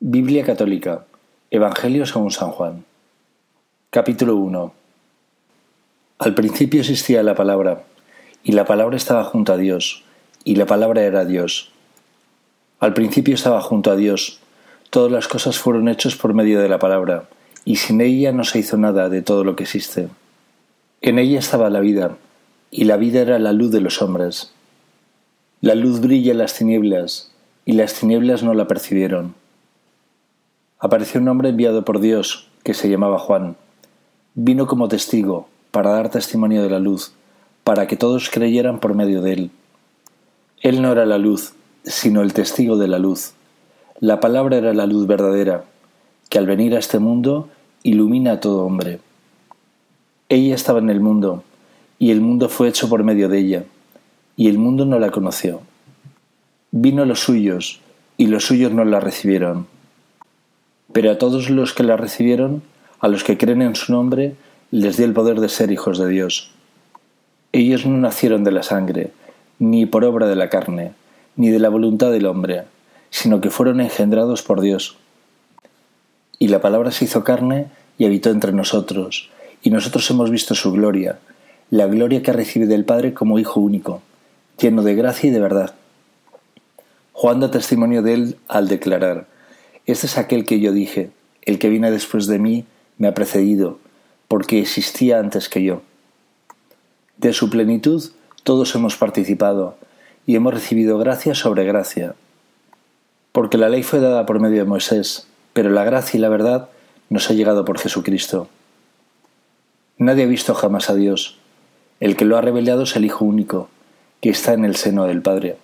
Biblia Católica, Evangelio según San Juan. Capítulo 1. Al principio existía la palabra, y la palabra estaba junto a Dios, y la palabra era Dios. Al principio estaba junto a Dios, todas las cosas fueron hechas por medio de la palabra, y sin ella no se hizo nada de todo lo que existe. En ella estaba la vida, y la vida era la luz de los hombres. La luz brilla en las tinieblas, y las tinieblas no la percibieron apareció un hombre enviado por Dios, que se llamaba Juan. Vino como testigo, para dar testimonio de la luz, para que todos creyeran por medio de él. Él no era la luz, sino el testigo de la luz. La palabra era la luz verdadera, que al venir a este mundo ilumina a todo hombre. Ella estaba en el mundo, y el mundo fue hecho por medio de ella, y el mundo no la conoció. Vino los suyos, y los suyos no la recibieron pero a todos los que la recibieron, a los que creen en su nombre, les dio el poder de ser hijos de Dios. Ellos no nacieron de la sangre, ni por obra de la carne, ni de la voluntad del hombre, sino que fueron engendrados por Dios. Y la palabra se hizo carne y habitó entre nosotros, y nosotros hemos visto su gloria, la gloria que recibe del Padre como Hijo único, lleno de gracia y de verdad. Juan da testimonio de él al declarar, este es aquel que yo dije, el que viene después de mí me ha precedido, porque existía antes que yo. De su plenitud todos hemos participado y hemos recibido gracia sobre gracia. Porque la ley fue dada por medio de Moisés, pero la gracia y la verdad nos ha llegado por Jesucristo. Nadie ha visto jamás a Dios. El que lo ha revelado es el Hijo único, que está en el seno del Padre.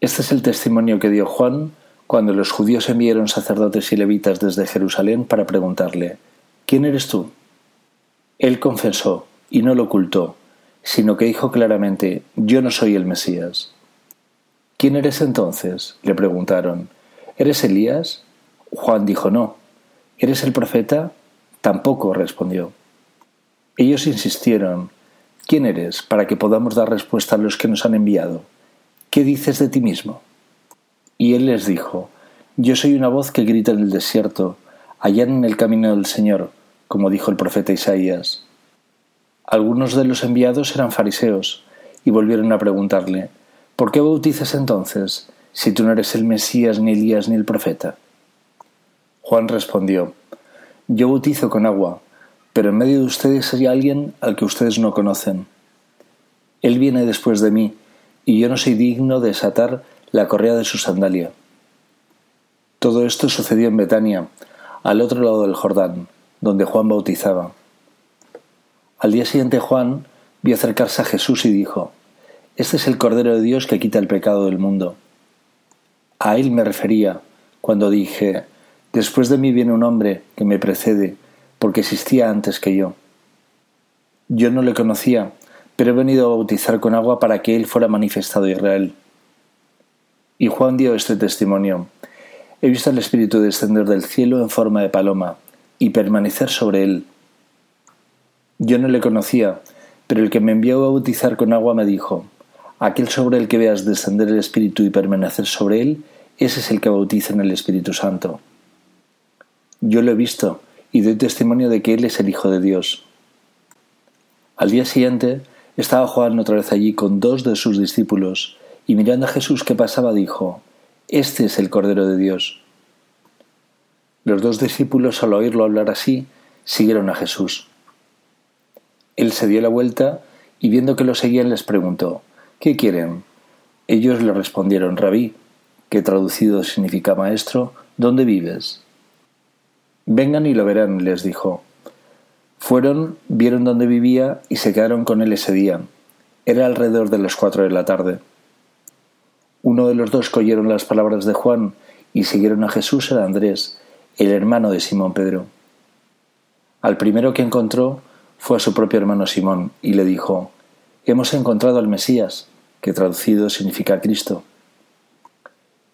Este es el testimonio que dio Juan cuando los judíos enviaron sacerdotes y levitas desde Jerusalén para preguntarle, ¿quién eres tú? Él confesó, y no lo ocultó, sino que dijo claramente, yo no soy el Mesías. ¿Quién eres entonces? le preguntaron. ¿Eres Elías? Juan dijo, no. ¿Eres el profeta? Tampoco, respondió. Ellos insistieron, ¿quién eres para que podamos dar respuesta a los que nos han enviado? ¿Qué dices de ti mismo? Y él les dijo, Yo soy una voz que grita en el desierto, allá en el camino del Señor, como dijo el profeta Isaías. Algunos de los enviados eran fariseos, y volvieron a preguntarle, ¿Por qué bautizas entonces, si tú no eres el Mesías, ni Elías, ni el profeta? Juan respondió, Yo bautizo con agua, pero en medio de ustedes hay alguien al que ustedes no conocen. Él viene después de mí, y yo no soy digno de desatar la correa de su sandalia. Todo esto sucedió en Betania, al otro lado del Jordán, donde Juan bautizaba. Al día siguiente Juan vio acercarse a Jesús y dijo, Este es el Cordero de Dios que quita el pecado del mundo. A él me refería cuando dije, Después de mí viene un hombre que me precede, porque existía antes que yo. Yo no le conocía, pero he venido a bautizar con agua para que él fuera manifestado a Israel. Y Juan dio este testimonio. He visto al Espíritu descender del cielo en forma de paloma y permanecer sobre él. Yo no le conocía, pero el que me envió a bautizar con agua me dijo, aquel sobre el que veas descender el Espíritu y permanecer sobre él, ese es el que bautiza en el Espíritu Santo. Yo lo he visto y doy testimonio de que él es el Hijo de Dios. Al día siguiente estaba Juan otra vez allí con dos de sus discípulos, y mirando a Jesús que pasaba dijo, Este es el Cordero de Dios. Los dos discípulos al oírlo hablar así, siguieron a Jesús. Él se dio la vuelta y viendo que lo seguían les preguntó, ¿qué quieren? Ellos le respondieron, Rabí, que traducido significa maestro, ¿dónde vives? Vengan y lo verán, les dijo. Fueron, vieron dónde vivía y se quedaron con él ese día. Era alrededor de las cuatro de la tarde. Uno de los dos coyeron las palabras de Juan y siguieron a Jesús era Andrés, el hermano de Simón Pedro. Al primero que encontró fue a su propio hermano Simón y le dijo, Hemos encontrado al Mesías, que traducido significa Cristo.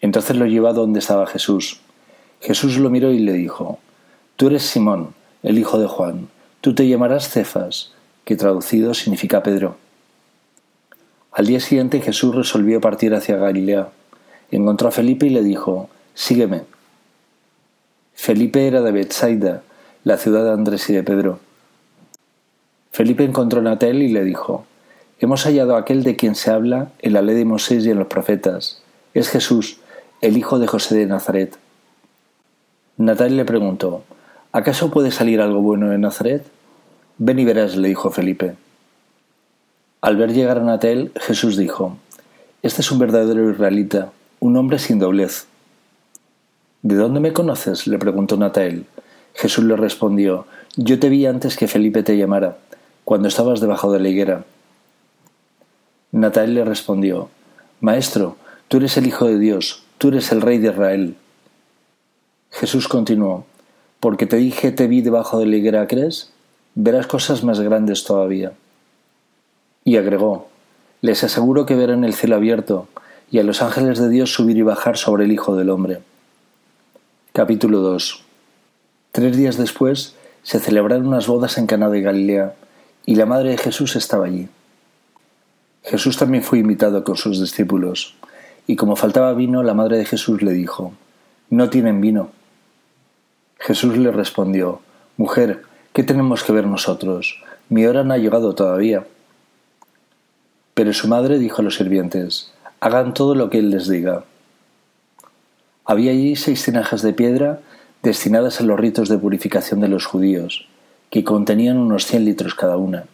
Entonces lo llevó a donde estaba Jesús. Jesús lo miró y le dijo, Tú eres Simón, el hijo de Juan, tú te llamarás Cefas, que traducido significa Pedro. Al día siguiente Jesús resolvió partir hacia Galilea. Encontró a Felipe y le dijo, Sígueme. Felipe era de Bethsaida, la ciudad de Andrés y de Pedro. Felipe encontró a Natel y le dijo, Hemos hallado a aquel de quien se habla en la ley de Moisés y en los profetas. Es Jesús, el hijo de José de Nazaret. Natal le preguntó, ¿acaso puede salir algo bueno de Nazaret? Ven y verás, le dijo Felipe. Al ver llegar a Natel, Jesús dijo, Este es un verdadero israelita, un hombre sin doblez. ¿De dónde me conoces? le preguntó Natael. Jesús le respondió, Yo te vi antes que Felipe te llamara, cuando estabas debajo de la higuera. Natael le respondió, Maestro, tú eres el Hijo de Dios, tú eres el Rey de Israel. Jesús continuó, Porque te dije te vi debajo de la higuera, ¿crees? Verás cosas más grandes todavía. Y agregó, Les aseguro que verán el cielo abierto y a los ángeles de Dios subir y bajar sobre el Hijo del Hombre. Capítulo 2 Tres días después se celebraron unas bodas en Caná de Galilea y la madre de Jesús estaba allí. Jesús también fue invitado con sus discípulos, y como faltaba vino, la madre de Jesús le dijo, No tienen vino. Jesús le respondió, Mujer, ¿qué tenemos que ver nosotros? Mi hora no ha llegado todavía. Pero su madre dijo a los sirvientes, Hagan todo lo que él les diga. Había allí seis tinajas de piedra destinadas a los ritos de purificación de los judíos, que contenían unos cien litros cada una.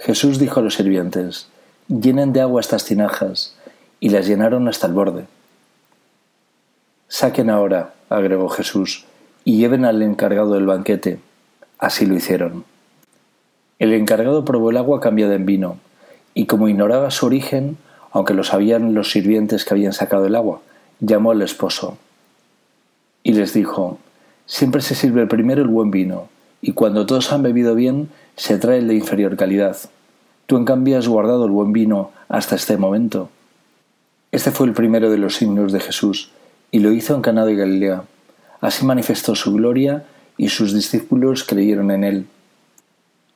Jesús dijo a los sirvientes, llenen de agua estas tinajas, y las llenaron hasta el borde. Saquen ahora, agregó Jesús, y lleven al encargado del banquete. Así lo hicieron. El encargado probó el agua cambiada en vino, y como ignoraba su origen, aunque lo sabían los sirvientes que habían sacado el agua, llamó al esposo. Y les dijo, Siempre se sirve primero el buen vino, y cuando todos han bebido bien, se trae el de inferior calidad. Tú en cambio has guardado el buen vino hasta este momento. Este fue el primero de los signos de Jesús, y lo hizo en Caná de Galilea. Así manifestó su gloria, y sus discípulos creyeron en él.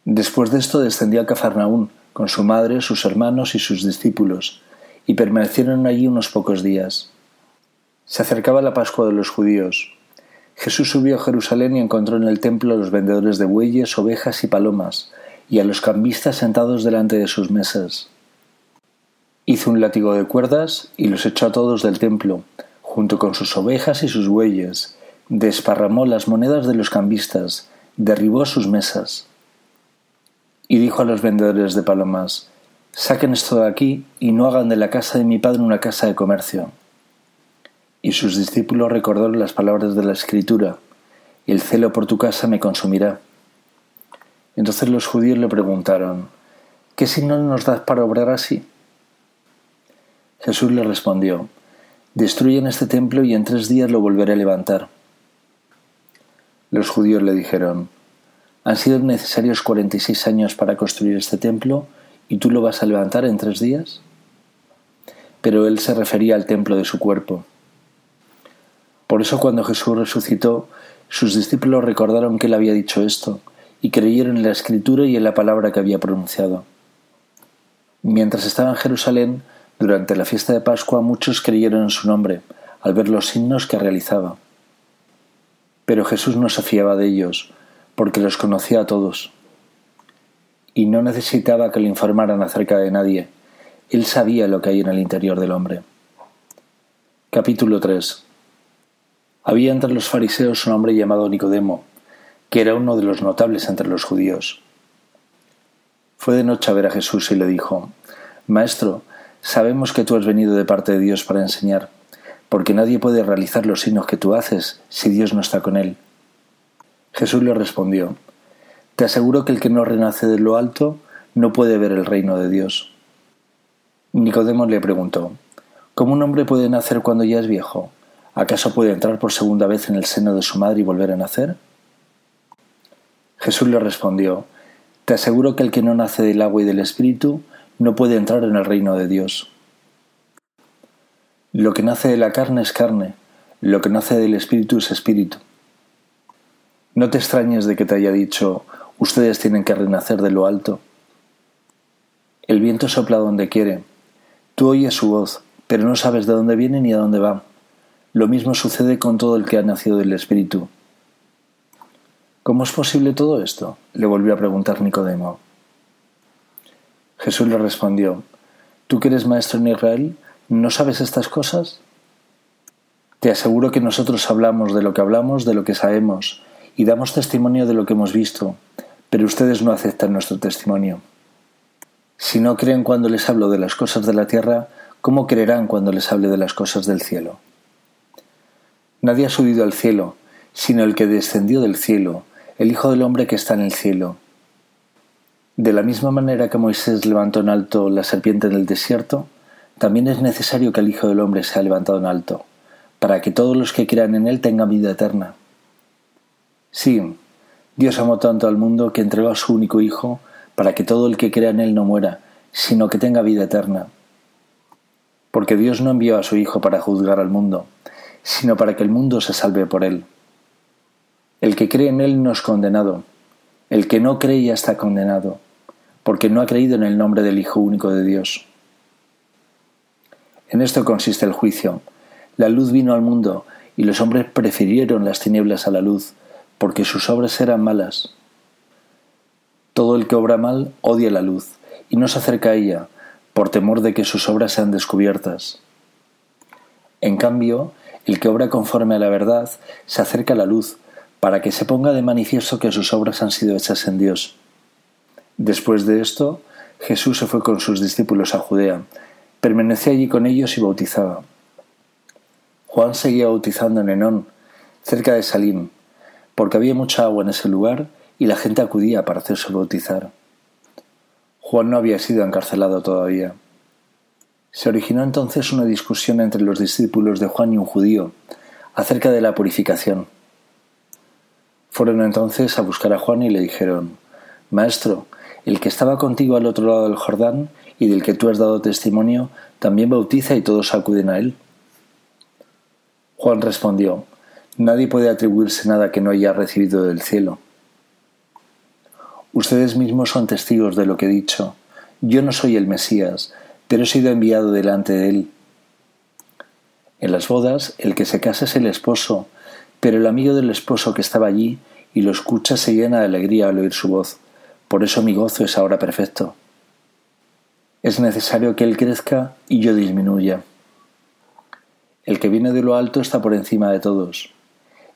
Después de esto descendió a Cafarnaún, con su madre, sus hermanos y sus discípulos, y permanecieron allí unos pocos días. Se acercaba la Pascua de los judíos. Jesús subió a Jerusalén y encontró en el templo a los vendedores de bueyes, ovejas y palomas, y a los cambistas sentados delante de sus mesas. Hizo un látigo de cuerdas y los echó a todos del templo, junto con sus ovejas y sus bueyes, desparramó las monedas de los cambistas, derribó sus mesas. Y dijo a los vendedores de palomas, Saquen esto de aquí y no hagan de la casa de mi padre una casa de comercio. Y sus discípulos recordaron las palabras de la Escritura, el celo por tu casa me consumirá. Entonces los judíos le preguntaron, ¿qué signo nos das para obrar así? Jesús le respondió, destruyen este templo y en tres días lo volveré a levantar. Los judíos le dijeron, han sido necesarios cuarenta y seis años para construir este templo y tú lo vas a levantar en tres días. Pero él se refería al templo de su cuerpo. Por eso cuando Jesús resucitó, sus discípulos recordaron que él había dicho esto, y creyeron en la escritura y en la palabra que había pronunciado. Mientras estaba en Jerusalén, durante la fiesta de Pascua, muchos creyeron en su nombre, al ver los signos que realizaba. Pero Jesús no se fiaba de ellos, porque los conocía a todos. Y no necesitaba que le informaran acerca de nadie. Él sabía lo que hay en el interior del hombre. Capítulo 3 había entre los fariseos un hombre llamado Nicodemo, que era uno de los notables entre los judíos. Fue de noche a ver a Jesús y le dijo, Maestro, sabemos que tú has venido de parte de Dios para enseñar, porque nadie puede realizar los signos que tú haces si Dios no está con él. Jesús le respondió, Te aseguro que el que no renace de lo alto no puede ver el reino de Dios. Nicodemo le preguntó, ¿Cómo un hombre puede nacer cuando ya es viejo? ¿Acaso puede entrar por segunda vez en el seno de su madre y volver a nacer? Jesús le respondió, Te aseguro que el que no nace del agua y del Espíritu no puede entrar en el reino de Dios. Lo que nace de la carne es carne, lo que nace del Espíritu es Espíritu. No te extrañes de que te haya dicho, ustedes tienen que renacer de lo alto. El viento sopla donde quiere, tú oyes su voz, pero no sabes de dónde viene ni a dónde va Lo mismo sucede con todo el que ha nacido del Espíritu. ¿Cómo es posible todo esto? le volvió a preguntar Nicodemo. Jesús le respondió, ¿Tú que eres maestro en Israel, no sabes estas cosas? Te aseguro que nosotros hablamos de lo que hablamos, de lo que sabemos, y damos testimonio de lo que hemos visto, pero ustedes no aceptan nuestro testimonio. Si no creen cuando les hablo de las cosas de la tierra, ¿cómo creerán cuando les hable de las cosas del cielo? Nadie ha subido al cielo, sino el que descendió del cielo, el Hijo del Hombre que está en el cielo. De la misma manera que Moisés levantó en alto la serpiente en el desierto, también es necesario que el Hijo del Hombre sea levantado en alto, para que todos los que crean en Él tengan vida eterna. Sí, Dios amó tanto al mundo que entregó a su único Hijo para que todo el que crea en Él no muera, sino que tenga vida eterna. Porque Dios no envió a su Hijo para juzgar al mundo, sino para que el mundo se salve por Él. El que cree en Él no es condenado, el que no cree ya está condenado, porque no ha creído en el nombre del Hijo único de Dios. En esto consiste el juicio. La luz vino al mundo, y los hombres prefirieron las tinieblas a la luz, porque sus obras eran malas. Todo el que obra mal odia la luz, y no se acerca a ella, por temor de que sus obras sean descubiertas. En cambio, el que obra conforme a la verdad se acerca a la luz, para que se ponga de manifiesto que sus obras han sido hechas en Dios. Después de esto, Jesús se fue con sus discípulos a Judea, permaneció allí con ellos y bautizaba. Juan seguía bautizando en Enón, cerca de Salim, porque había mucha agua en ese lugar y la gente acudía para hacerse bautizar. Juan no había sido encarcelado todavía. Se originó entonces una discusión entre los discípulos de Juan y un judío acerca de la purificación. Fueron entonces a buscar a Juan y le dijeron, Maestro, el que estaba contigo al otro lado del Jordán y del que tú has dado testimonio, también bautiza y todos acuden a él. Juan respondió, Nadie puede atribuirse nada que no haya recibido del cielo. Ustedes mismos son testigos de lo que he dicho. Yo no soy el Mesías, pero he sido enviado delante de él. En las bodas, el que se casa es el esposo, pero el amigo del esposo que estaba allí y lo escucha se llena de alegría al oír su voz. Por eso mi gozo es ahora perfecto. Es necesario que él crezca y yo disminuya. El que viene de lo alto está por encima de todos.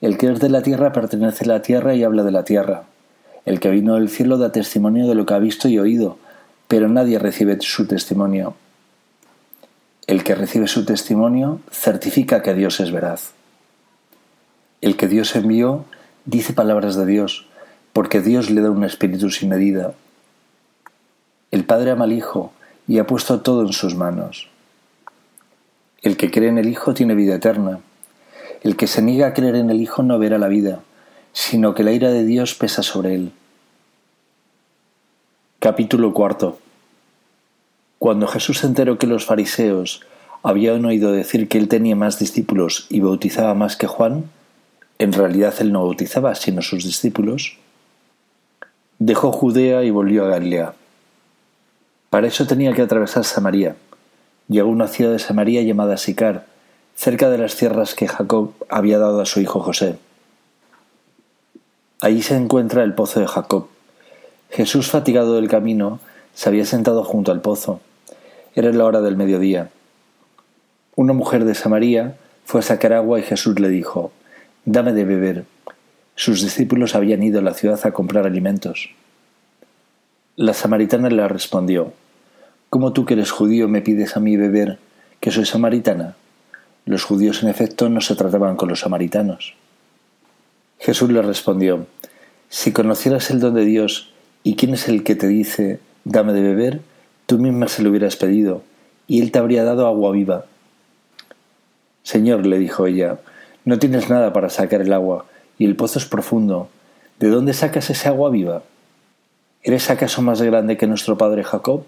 El que es de la tierra pertenece a la tierra y habla de la tierra. El que vino del cielo da testimonio de lo que ha visto y oído, pero nadie recibe su testimonio. El que recibe su testimonio certifica que Dios es veraz. El que Dios envió dice palabras de Dios, porque Dios le da un espíritu sin medida. El Padre ama al Hijo y ha puesto todo en sus manos. El que cree en el Hijo tiene vida eterna. El que se niega a creer en el Hijo no verá la vida, sino que la ira de Dios pesa sobre él. Capítulo cuarto. Cuando Jesús se enteró que los fariseos habían oído decir que él tenía más discípulos y bautizaba más que Juan, en realidad él no bautizaba, sino sus discípulos, dejó Judea y volvió a Galilea. Para eso tenía que atravesar Samaria. Llegó a una ciudad de Samaria llamada Sicar, cerca de las tierras que Jacob había dado a su hijo José. Allí se encuentra el pozo de Jacob. Jesús, fatigado del camino, se había sentado junto al pozo. Era la hora del mediodía. Una mujer de Samaria fue a sacar agua y Jesús le dijo, Dame de beber. Sus discípulos habían ido a la ciudad a comprar alimentos. La samaritana le respondió, ¿Cómo tú que eres judío me pides a mí beber, que soy samaritana? Los judíos en efecto no se trataban con los samaritanos. Jesús le respondió, Si conocieras el don de Dios y quién es el que te dice, dame de beber, tú misma se lo hubieras pedido, y él te habría dado agua viva. Señor, le dijo ella, no tienes nada para sacar el agua, y el pozo es profundo. ¿De dónde sacas ese agua viva? ¿Eres acaso más grande que nuestro padre Jacob,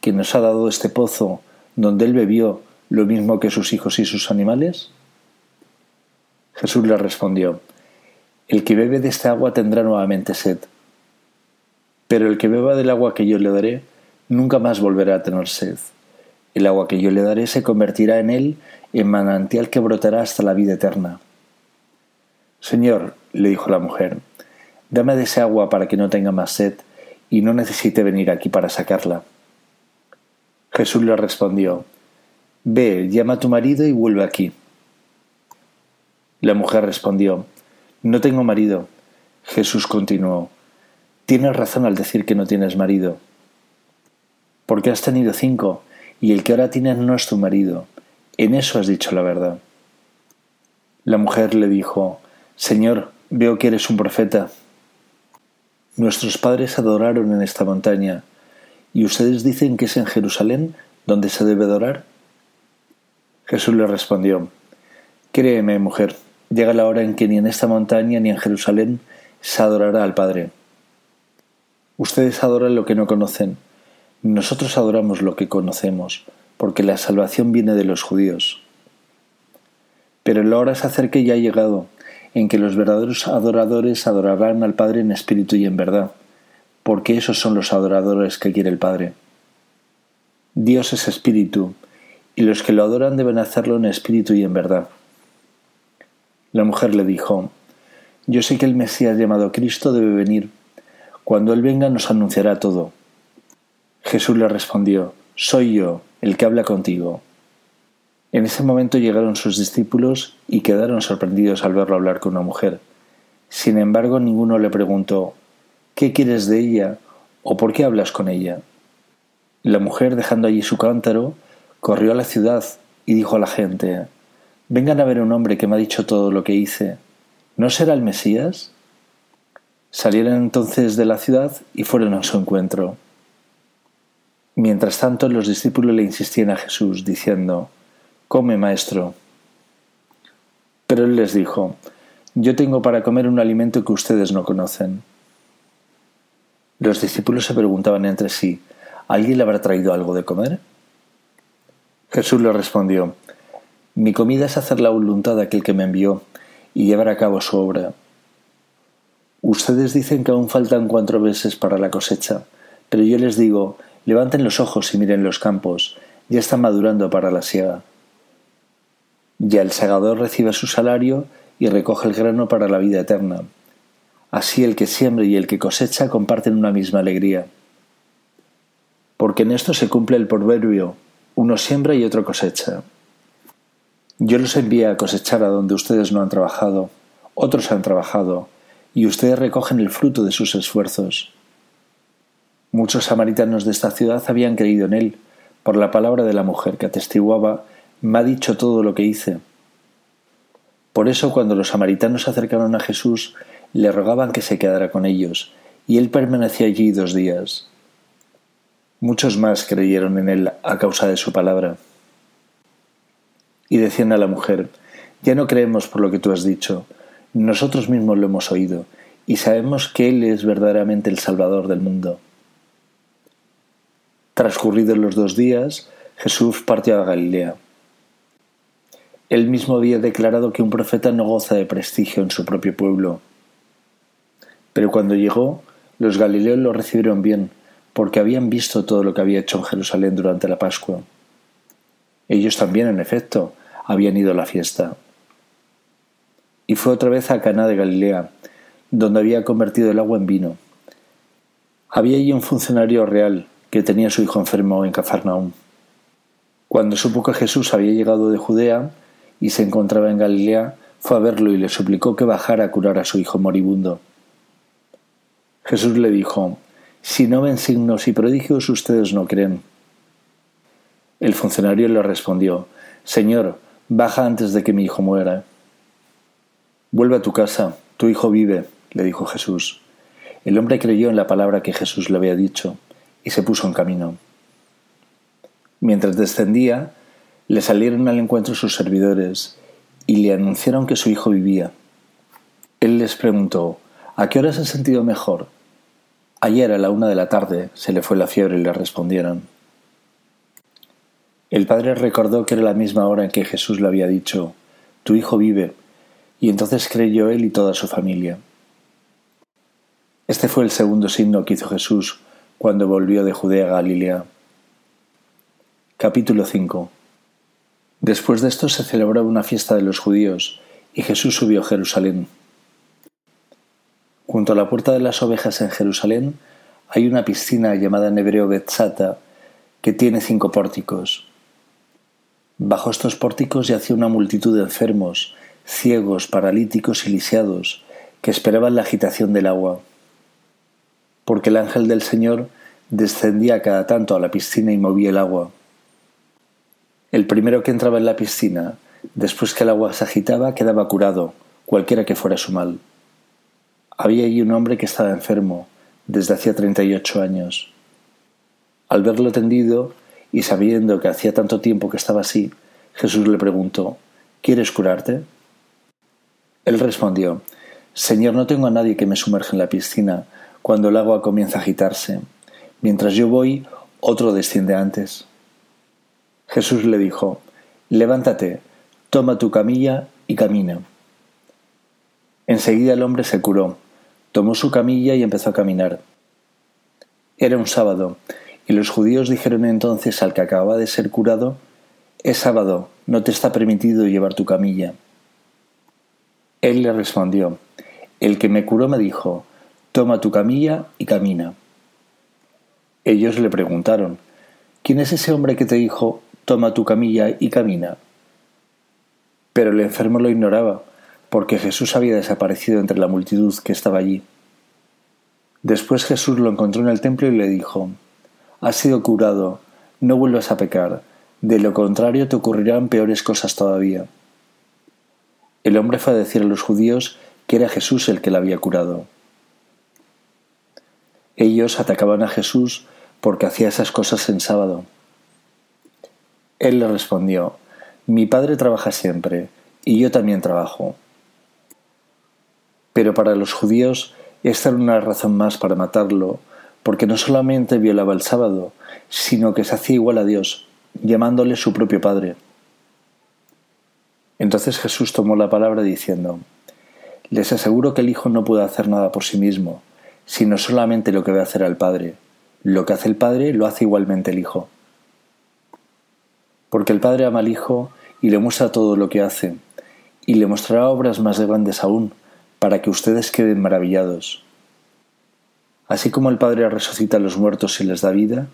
que nos ha dado este pozo donde él bebió lo mismo que sus hijos y sus animales? Jesús le respondió, El que bebe de esta agua tendrá nuevamente sed, pero el que beba del agua que yo le daré, nunca más volverá a tener sed. El agua que yo le daré se convertirá en él en manantial que brotará hasta la vida eterna. Señor, le dijo la mujer, dame de ese agua para que no tenga más sed y no necesite venir aquí para sacarla. Jesús le respondió, Ve, llama a tu marido y vuelve aquí. La mujer respondió, No tengo marido. Jesús continuó, Tienes razón al decir que no tienes marido, porque has tenido cinco, y el que ahora tienes no es tu marido. En eso has dicho la verdad. La mujer le dijo, Señor, veo que eres un profeta. Nuestros padres adoraron en esta montaña, y ustedes dicen que es en Jerusalén donde se debe adorar. Jesús le respondió, Créeme, mujer, llega la hora en que ni en esta montaña ni en Jerusalén se adorará al Padre. Ustedes adoran lo que no conocen, nosotros adoramos lo que conocemos, porque la salvación viene de los judíos. Pero la hora se acerca y ha llegado, en que los verdaderos adoradores adorarán al Padre en espíritu y en verdad, porque esos son los adoradores que quiere el Padre. Dios es espíritu, y los que lo adoran deben hacerlo en espíritu y en verdad. La mujer le dijo, Yo sé que el Mesías llamado Cristo debe venir. Cuando Él venga nos anunciará todo. Jesús le respondió, Soy yo, el que habla contigo. En ese momento llegaron sus discípulos y quedaron sorprendidos al verlo hablar con una mujer. Sin embargo, ninguno le preguntó, ¿qué quieres de ella? o ¿por qué hablas con ella? La mujer, dejando allí su cántaro, Corrió a la ciudad y dijo a la gente, Vengan a ver un hombre que me ha dicho todo lo que hice. ¿No será el Mesías? Salieron entonces de la ciudad y fueron a su encuentro. Mientras tanto, los discípulos le insistían a Jesús, diciendo, Come, maestro. Pero él les dijo, Yo tengo para comer un alimento que ustedes no conocen. Los discípulos se preguntaban entre sí, ¿alguien le habrá traído algo de comer? Jesús le respondió, Mi comida es hacer la voluntad de aquel que me envió y llevar a cabo su obra. Ustedes dicen que aún faltan cuatro meses para la cosecha, pero yo les digo, levanten los ojos y miren los campos, ya están madurando para la siega. Ya el segador recibe su salario y recoge el grano para la vida eterna. Así el que siembra y el que cosecha comparten una misma alegría. Porque en esto se cumple el proverbio uno siembra y otro cosecha. Yo los envié a cosechar a donde ustedes no han trabajado, otros han trabajado, y ustedes recogen el fruto de sus esfuerzos. Muchos samaritanos de esta ciudad habían creído en él, por la palabra de la mujer que atestiguaba, me ha dicho todo lo que hice. Por eso cuando los samaritanos se acercaron a Jesús, le rogaban que se quedara con ellos, y él permaneció allí dos días. Muchos más creyeron en él a causa de su palabra. Y decían a la mujer, ya no creemos por lo que tú has dicho, nosotros mismos lo hemos oído, y sabemos que Él es verdaderamente el Salvador del mundo. Transcurridos los dos días, Jesús partió a Galilea. Él mismo había declarado que un profeta no goza de prestigio en su propio pueblo. Pero cuando llegó, los galileos lo recibieron bien, porque habían visto todo lo que había hecho en Jerusalén durante la Pascua. Ellos también, en efecto, habían ido a la fiesta. Y fue otra vez a Caná de Galilea, donde había convertido el agua en vino. Había allí un funcionario real que tenía a su hijo enfermo en Cafarnaúm. Cuando supo que Jesús había llegado de Judea y se encontraba en Galilea, fue a verlo y le suplicó que bajara a curar a su hijo moribundo. Jesús le dijo, si no ven signos y prodigios, ustedes no creen. El funcionario le respondió, Señor, baja antes de que mi hijo muera. Vuelve a tu casa, tu hijo vive, le dijo Jesús. El hombre creyó en la palabra que Jesús le había dicho y se puso en camino. Mientras descendía, le salieron al encuentro sus servidores y le anunciaron que su hijo vivía. Él les preguntó, ¿A qué hora se ha sentido mejor? Ayer a la una de la tarde se le fue la fiebre y le respondieron. El padre recordó que era la misma hora en que Jesús le había dicho, Tu hijo vive, y entonces creyó él y toda su familia. Este fue el segundo signo que hizo Jesús cuando volvió de Judea a Galilea. Capítulo 5 Después de esto se celebraba una fiesta de los judíos, y Jesús subió a Jerusalén. Junto a la puerta de las ovejas en Jerusalén hay una piscina llamada en hebreo Betzata, que tiene cinco pórticos. Bajo estos pórticos yacía una multitud de enfermos, ciegos, paralíticos y lisiados, que esperaban la agitación del agua. Porque el ángel del Señor descendía cada tanto a la piscina y movía el agua. El primero que entraba en la piscina, después que el agua se agitaba, quedaba curado, cualquiera que fuera su mal. Había allí un hombre que estaba enfermo, desde hacía treinta y ocho años. Al verlo tendido y sabiendo que hacía tanto tiempo que estaba así, Jesús le preguntó, ¿Quieres curarte? Él respondió, Señor, no tengo a nadie que me sumerja en la piscina cuando el agua comienza a agitarse. Mientras yo voy, otro desciende antes. Jesús le dijo, Levántate, toma tu camilla y camina. Enseguida el hombre se curó, tomó su camilla y empezó a caminar. Era un sábado, y los judíos dijeron entonces al que acababa de ser curado, Es sábado, no te está permitido llevar tu camilla. Él le respondió, El que me curó me dijo, Toma tu camilla y camina. Ellos le preguntaron, ¿quién es ese hombre que te dijo, toma tu camilla y camina. Pero el enfermo lo ignoraba, porque Jesús había desaparecido entre la multitud que estaba allí. Después Jesús lo encontró en el templo y le dijo, Has sido curado, no vuelvas a pecar, de lo contrario te ocurrirán peores cosas todavía. El hombre fue a decir a los judíos que era Jesús el que la había curado. Ellos atacaban a Jesús porque hacía esas cosas en sábado. Él le respondió, Mi padre trabaja siempre, y yo también trabajo. Pero para los judíos esta era una razón más para matarlo, porque no solamente violaba el sábado, sino que se hacía igual a Dios, llamándole su propio Padre. Entonces Jesús tomó la palabra diciendo, Les aseguro que el Hijo no puede hacer nada por sí mismo, sino solamente lo que ve hacer al Padre. Lo que hace el Padre lo hace igualmente el Hijo porque el Padre ama al Hijo y le muestra todo lo que hace, y le mostrará obras más grandes aún, para que ustedes queden maravillados. Así como el Padre resucita a los muertos y les da vida,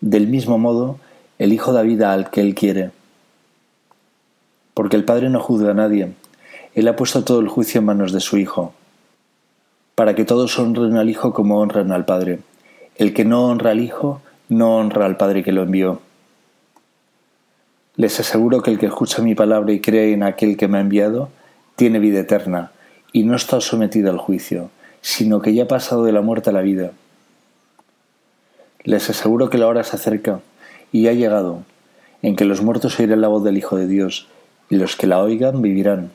del mismo modo el Hijo da vida al que Él quiere. Porque el Padre no juzga a nadie, Él ha puesto todo el juicio en manos de su Hijo, para que todos honren al Hijo como honran al Padre. El que no honra al Hijo, no honra al Padre que lo envió. Les aseguro que el que escucha mi palabra y cree en aquel que me ha enviado, tiene vida eterna, y no está sometido al juicio, sino que ya ha pasado de la muerte a la vida. Les aseguro que la hora se acerca, y ha llegado, en que los muertos oirán la voz del Hijo de Dios, y los que la oigan vivirán.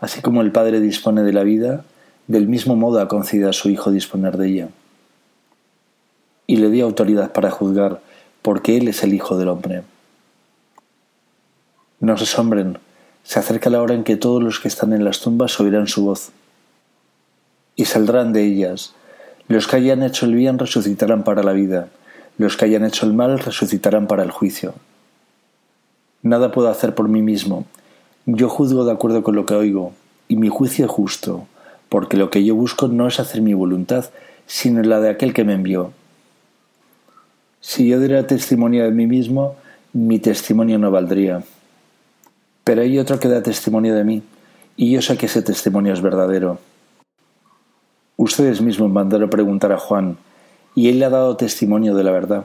Así como el Padre dispone de la vida, del mismo modo ha concedido a su Hijo disponer de ella. Y le dio autoridad para juzgar, porque Él es el Hijo del Hombre. No se asombren, se acerca la hora en que todos los que están en las tumbas oirán su voz. Y saldrán de ellas. Los que hayan hecho el bien resucitarán para la vida, los que hayan hecho el mal resucitarán para el juicio. Nada puedo hacer por mí mismo. Yo juzgo de acuerdo con lo que oigo, y mi juicio es justo, porque lo que yo busco no es hacer mi voluntad, sino la de aquel que me envió. Si yo diera testimonio de mí mismo, mi testimonio no valdría. Pero hay otro que da testimonio de mí, y yo sé que ese testimonio es verdadero. Ustedes mismos mandaron preguntar a Juan, y él le ha dado testimonio de la verdad.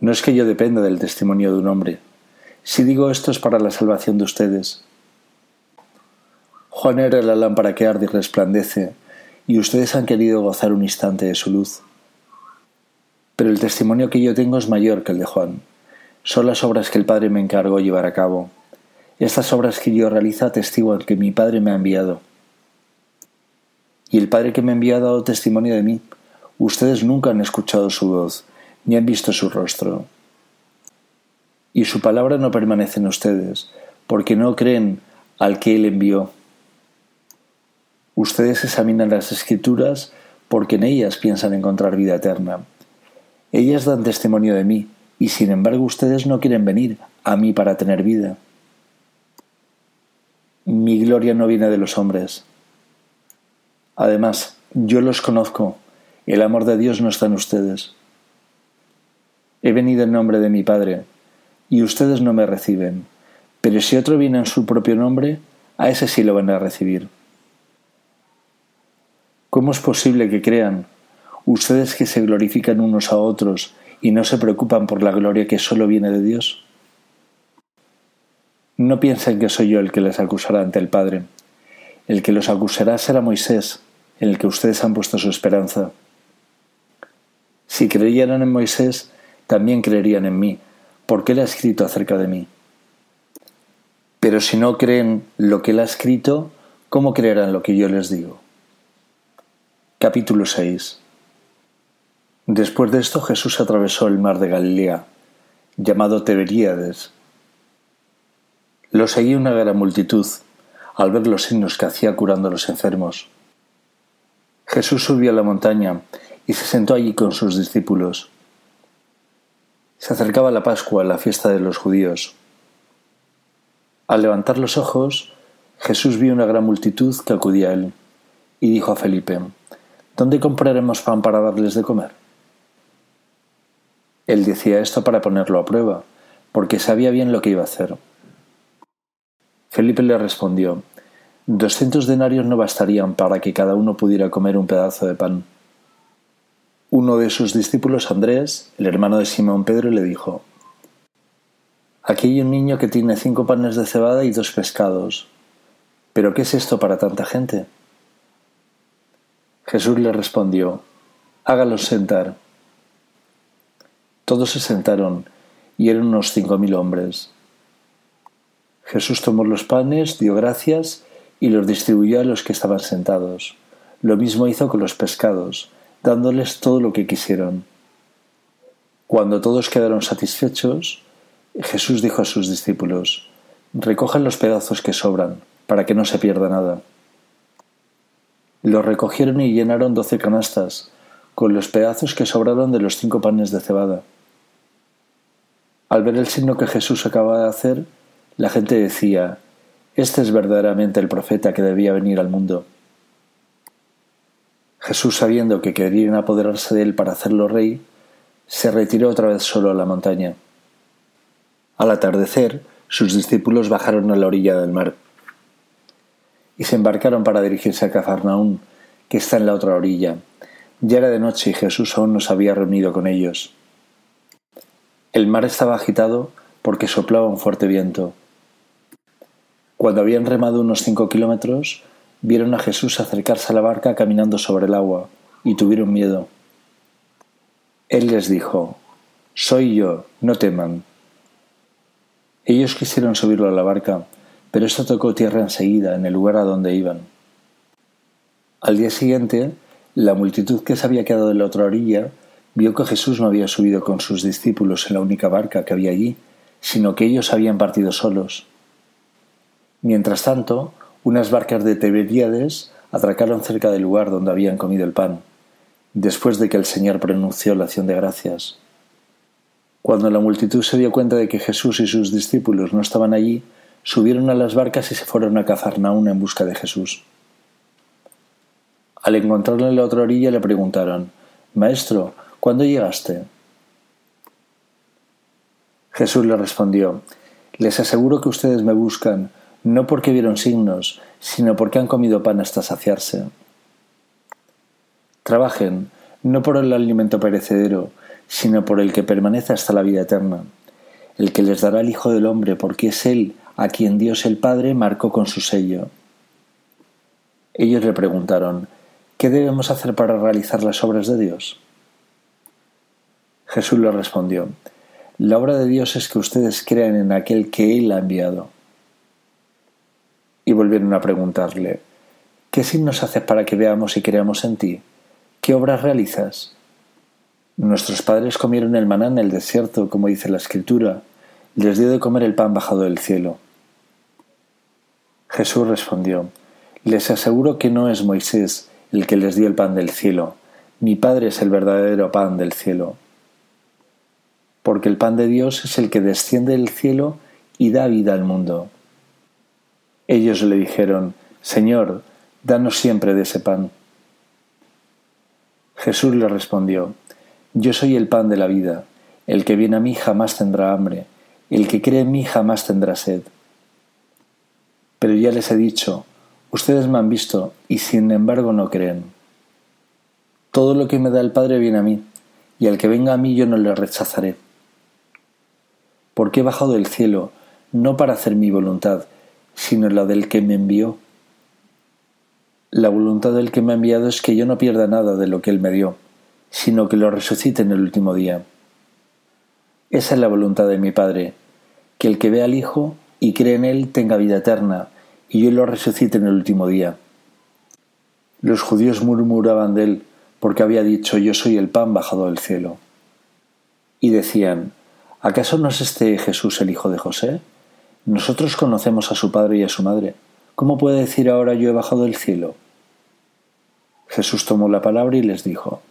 No es que yo dependa del testimonio de un hombre. Si digo esto es para la salvación de ustedes. Juan era la lámpara que arde y resplandece, y ustedes han querido gozar un instante de su luz. Pero el testimonio que yo tengo es mayor que el de Juan son las obras que el Padre me encargó llevar a cabo. Estas obras que yo realizo atestiguan que mi Padre me ha enviado. Y el Padre que me envió ha dado testimonio de mí. Ustedes nunca han escuchado su voz, ni han visto su rostro. Y su palabra no permanece en ustedes, porque no creen al que Él envió. Ustedes examinan las escrituras porque en ellas piensan encontrar vida eterna. Ellas dan testimonio de mí, y sin embargo ustedes no quieren venir a mí para tener vida. Mi gloria no viene de los hombres. Además, yo los conozco, el amor de Dios no está en ustedes. He venido en nombre de mi Padre, y ustedes no me reciben, pero si otro viene en su propio nombre, a ese sí lo van a recibir. ¿Cómo es posible que crean, ustedes que se glorifican unos a otros y no se preocupan por la gloria que solo viene de Dios? No piensen que soy yo el que les acusará ante el Padre. El que los acusará será Moisés, en el que ustedes han puesto su esperanza. Si creyeran en Moisés, también creerían en mí, porque él ha escrito acerca de mí. Pero si no creen lo que él ha escrito, ¿cómo creerán lo que yo les digo? Capítulo 6 Después de esto Jesús atravesó el mar de Galilea, llamado Teberíades. Lo seguía una gran multitud, al ver los signos que hacía curando a los enfermos. Jesús subió a la montaña y se sentó allí con sus discípulos. Se acercaba la Pascua, la fiesta de los judíos. Al levantar los ojos, Jesús vio una gran multitud que acudía a él, y dijo a Felipe, ¿Dónde compraremos pan para darles de comer? Él decía esto para ponerlo a prueba, porque sabía bien lo que iba a hacer. Felipe le respondió, Doscientos denarios no bastarían para que cada uno pudiera comer un pedazo de pan. Uno de sus discípulos, Andrés, el hermano de Simón Pedro, le dijo, Aquí hay un niño que tiene cinco panes de cebada y dos pescados. ¿Pero qué es esto para tanta gente? Jesús le respondió, Hágalos sentar. Todos se sentaron, y eran unos cinco mil hombres. Jesús tomó los panes, dio gracias, y los distribuyó a los que estaban sentados. Lo mismo hizo con los pescados, dándoles todo lo que quisieron. Cuando todos quedaron satisfechos, Jesús dijo a sus discípulos, Recojan los pedazos que sobran, para que no se pierda nada. Lo recogieron y llenaron doce canastas, con los pedazos que sobraron de los cinco panes de cebada. Al ver el signo que Jesús acababa de hacer, la gente decía, Este es verdaderamente el profeta que debía venir al mundo. Jesús, sabiendo que querían apoderarse de él para hacerlo rey, se retiró otra vez solo a la montaña. Al atardecer, sus discípulos bajaron a la orilla del mar y se embarcaron para dirigirse a Cafarnaún, que está en la otra orilla. Ya era de noche y Jesús aún no se había reunido con ellos. El mar estaba agitado porque soplaba un fuerte viento. Cuando habían remado unos cinco kilómetros, vieron a Jesús acercarse a la barca caminando sobre el agua, y tuvieron miedo. Él les dijo, Soy yo, no teman. Ellos quisieron subirlo a la barca, pero esto tocó tierra enseguida en el lugar a donde iban. Al día siguiente, la multitud que se había quedado en la otra orilla vio que Jesús no había subido con sus discípulos en la única barca que había allí, sino que ellos habían partido solos. Mientras tanto, unas barcas de Tiberíades atracaron cerca del lugar donde habían comido el pan, después de que el Señor pronunció la acción de gracias. Cuando la multitud se dio cuenta de que Jesús y sus discípulos no estaban allí, subieron a las barcas y se fueron a Cafarnaún en busca de Jesús. Al encontrarlo en la otra orilla le preguntaron, Maestro, ¿cuándo llegaste? Jesús le respondió, Les aseguro que ustedes me buscan, no porque vieron signos, sino porque han comido pan hasta saciarse. Trabajen, no por el alimento perecedero, sino por el que permanece hasta la vida eterna, el que les dará el Hijo del Hombre, porque es Él a quien Dios el Padre marcó con su sello. Ellos le preguntaron, ¿qué debemos hacer para realizar las obras de Dios? Jesús le respondió, la obra de Dios es que ustedes crean en aquel que Él ha enviado. Y volvieron a preguntarle, ¿qué signos haces para que veamos y creamos en ti? ¿Qué obras realizas? Nuestros padres comieron el maná en el desierto, como dice la Escritura, les dio de comer el pan bajado del cielo. Jesús respondió, Les aseguro que no es Moisés el que les dio el pan del cielo, mi Padre es el verdadero pan del cielo. Porque el pan de Dios es el que desciende del cielo y da vida al mundo. Ellos le dijeron, Señor, danos siempre de ese pan. Jesús le respondió, Yo soy el pan de la vida, el que viene a mí jamás tendrá hambre, el que cree en mí jamás tendrá sed. Pero ya les he dicho, ustedes me han visto y sin embargo no creen. Todo lo que me da el Padre viene a mí, y al que venga a mí yo no le rechazaré. Porque he bajado del cielo, no para hacer mi voluntad, sino la del que me envió. La voluntad del que me ha enviado es que yo no pierda nada de lo que él me dio, sino que lo resucite en el último día. Esa es la voluntad de mi Padre, que el que vea al Hijo y cree en él tenga vida eterna, y yo lo resucite en el último día. Los judíos murmuraban de él, porque había dicho yo soy el pan bajado del cielo. Y decían, ¿acaso no es este Jesús el hijo de José? Nosotros conocemos a su padre y a su madre. ¿Cómo puede decir ahora yo he bajado del cielo? Jesús tomó la palabra y les dijo,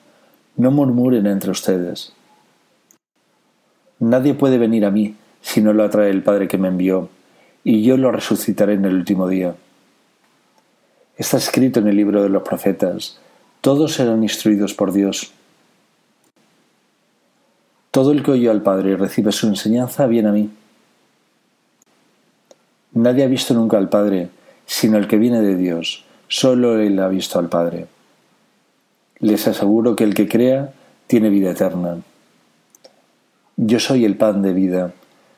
No murmuren entre ustedes. Nadie puede venir a mí si no lo atrae el Padre que me envió, y yo lo resucitaré en el último día. Está escrito en el libro de los profetas, todos serán instruidos por Dios. Todo el que oye al Padre y recibe su enseñanza viene a mí. Nadie ha visto nunca al Padre, sino el que viene de Dios. Solo Él ha visto al Padre. Les aseguro que el que crea tiene vida eterna. Yo soy el pan de vida.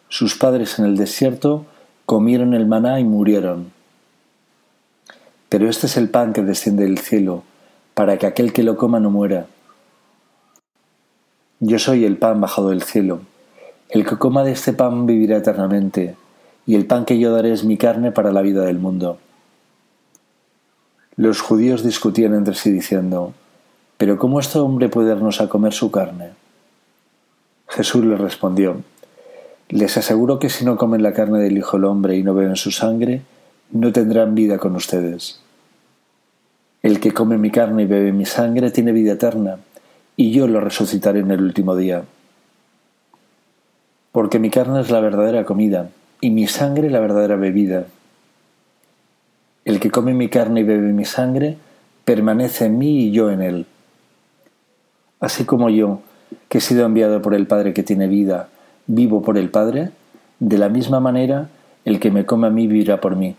Sus padres en el desierto comieron el maná y murieron. Pero este es el pan que desciende del cielo, para que aquel que lo coma no muera. Yo soy el pan bajado del cielo. El que coma de este pan vivirá eternamente y el pan que yo daré es mi carne para la vida del mundo. Los judíos discutían entre sí diciendo, ¿Pero cómo este hombre puede darnos a comer su carne? Jesús les respondió, Les aseguro que si no comen la carne del Hijo del Hombre y no beben su sangre, no tendrán vida con ustedes. El que come mi carne y bebe mi sangre tiene vida eterna, y yo lo resucitaré en el último día. Porque mi carne es la verdadera comida, y mi sangre la verdadera bebida. El que come mi carne y bebe mi sangre, permanece en mí y yo en él. Así como yo, que he sido enviado por el Padre que tiene vida, vivo por el Padre, de la misma manera el que me come a mí vivirá por mí.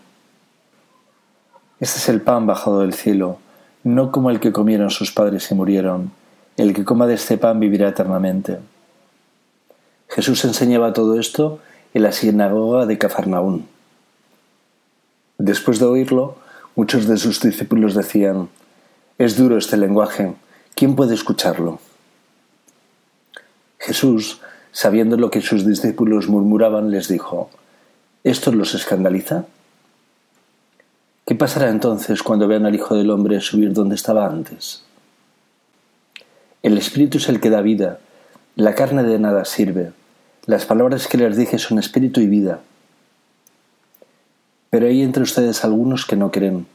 Este es el pan bajado del cielo, no como el que comieron sus padres y murieron. El que coma de este pan vivirá eternamente. Jesús enseñaba todo esto en la sinagoga de Cafarnaún. Después de oírlo, muchos de sus discípulos decían, Es duro este lenguaje, ¿quién puede escucharlo? Jesús, sabiendo lo que sus discípulos murmuraban, les dijo, ¿esto los escandaliza? ¿Qué pasará entonces cuando vean al Hijo del Hombre subir donde estaba antes? El Espíritu es el que da vida, la carne de nada sirve. Las palabras que les dije son espíritu y vida. Pero hay entre ustedes algunos que no creen.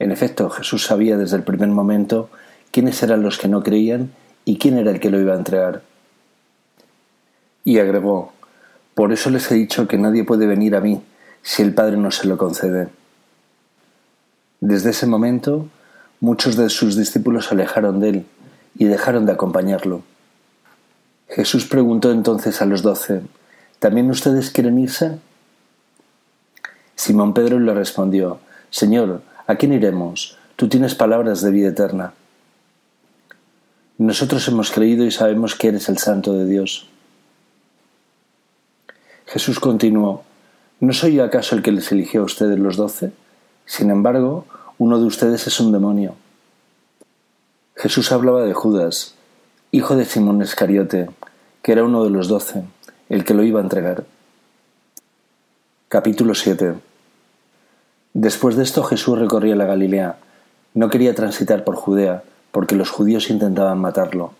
En efecto, Jesús sabía desde el primer momento quiénes eran los que no creían y quién era el que lo iba a entregar. Y agregó, por eso les he dicho que nadie puede venir a mí si el Padre no se lo concede. Desde ese momento, muchos de sus discípulos se alejaron de él y dejaron de acompañarlo. Jesús preguntó entonces a los doce, ¿también ustedes quieren irse? Simón Pedro le respondió, Señor, ¿a quién iremos? Tú tienes palabras de vida eterna. Nosotros hemos creído y sabemos que eres el Santo de Dios. Jesús continuó, ¿no soy yo acaso el que les eligió a ustedes los doce? Sin embargo, uno de ustedes es un demonio. Jesús hablaba de Judas, hijo de Simón Escariote, que era uno de los doce, el que lo iba a entregar. Capítulo 7 Después de esto Jesús recorría la Galilea. No quería transitar por Judea, porque los judíos intentaban matarlo.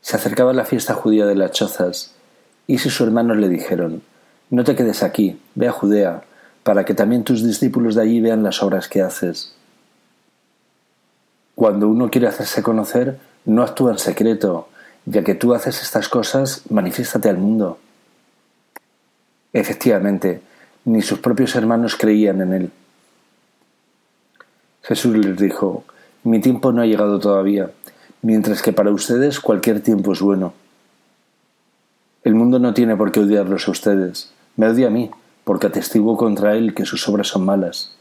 Se acercaba la fiesta judía de las chozas, y sus hermanos le dijeron, No te quedes aquí, ve a Judea, para que también tus discípulos de allí vean las obras que haces. Cuando uno quiere hacerse conocer, no actúa en secreto, ya que tú haces estas cosas, manifiéstate al mundo. Efectivamente, ni sus propios hermanos creían en él. Jesús les dijo, Mi tiempo no ha llegado todavía, mientras que para ustedes cualquier tiempo es bueno. El mundo no tiene por qué odiarlos a ustedes, me odia a mí, porque atestiguo contra él que sus obras son malas.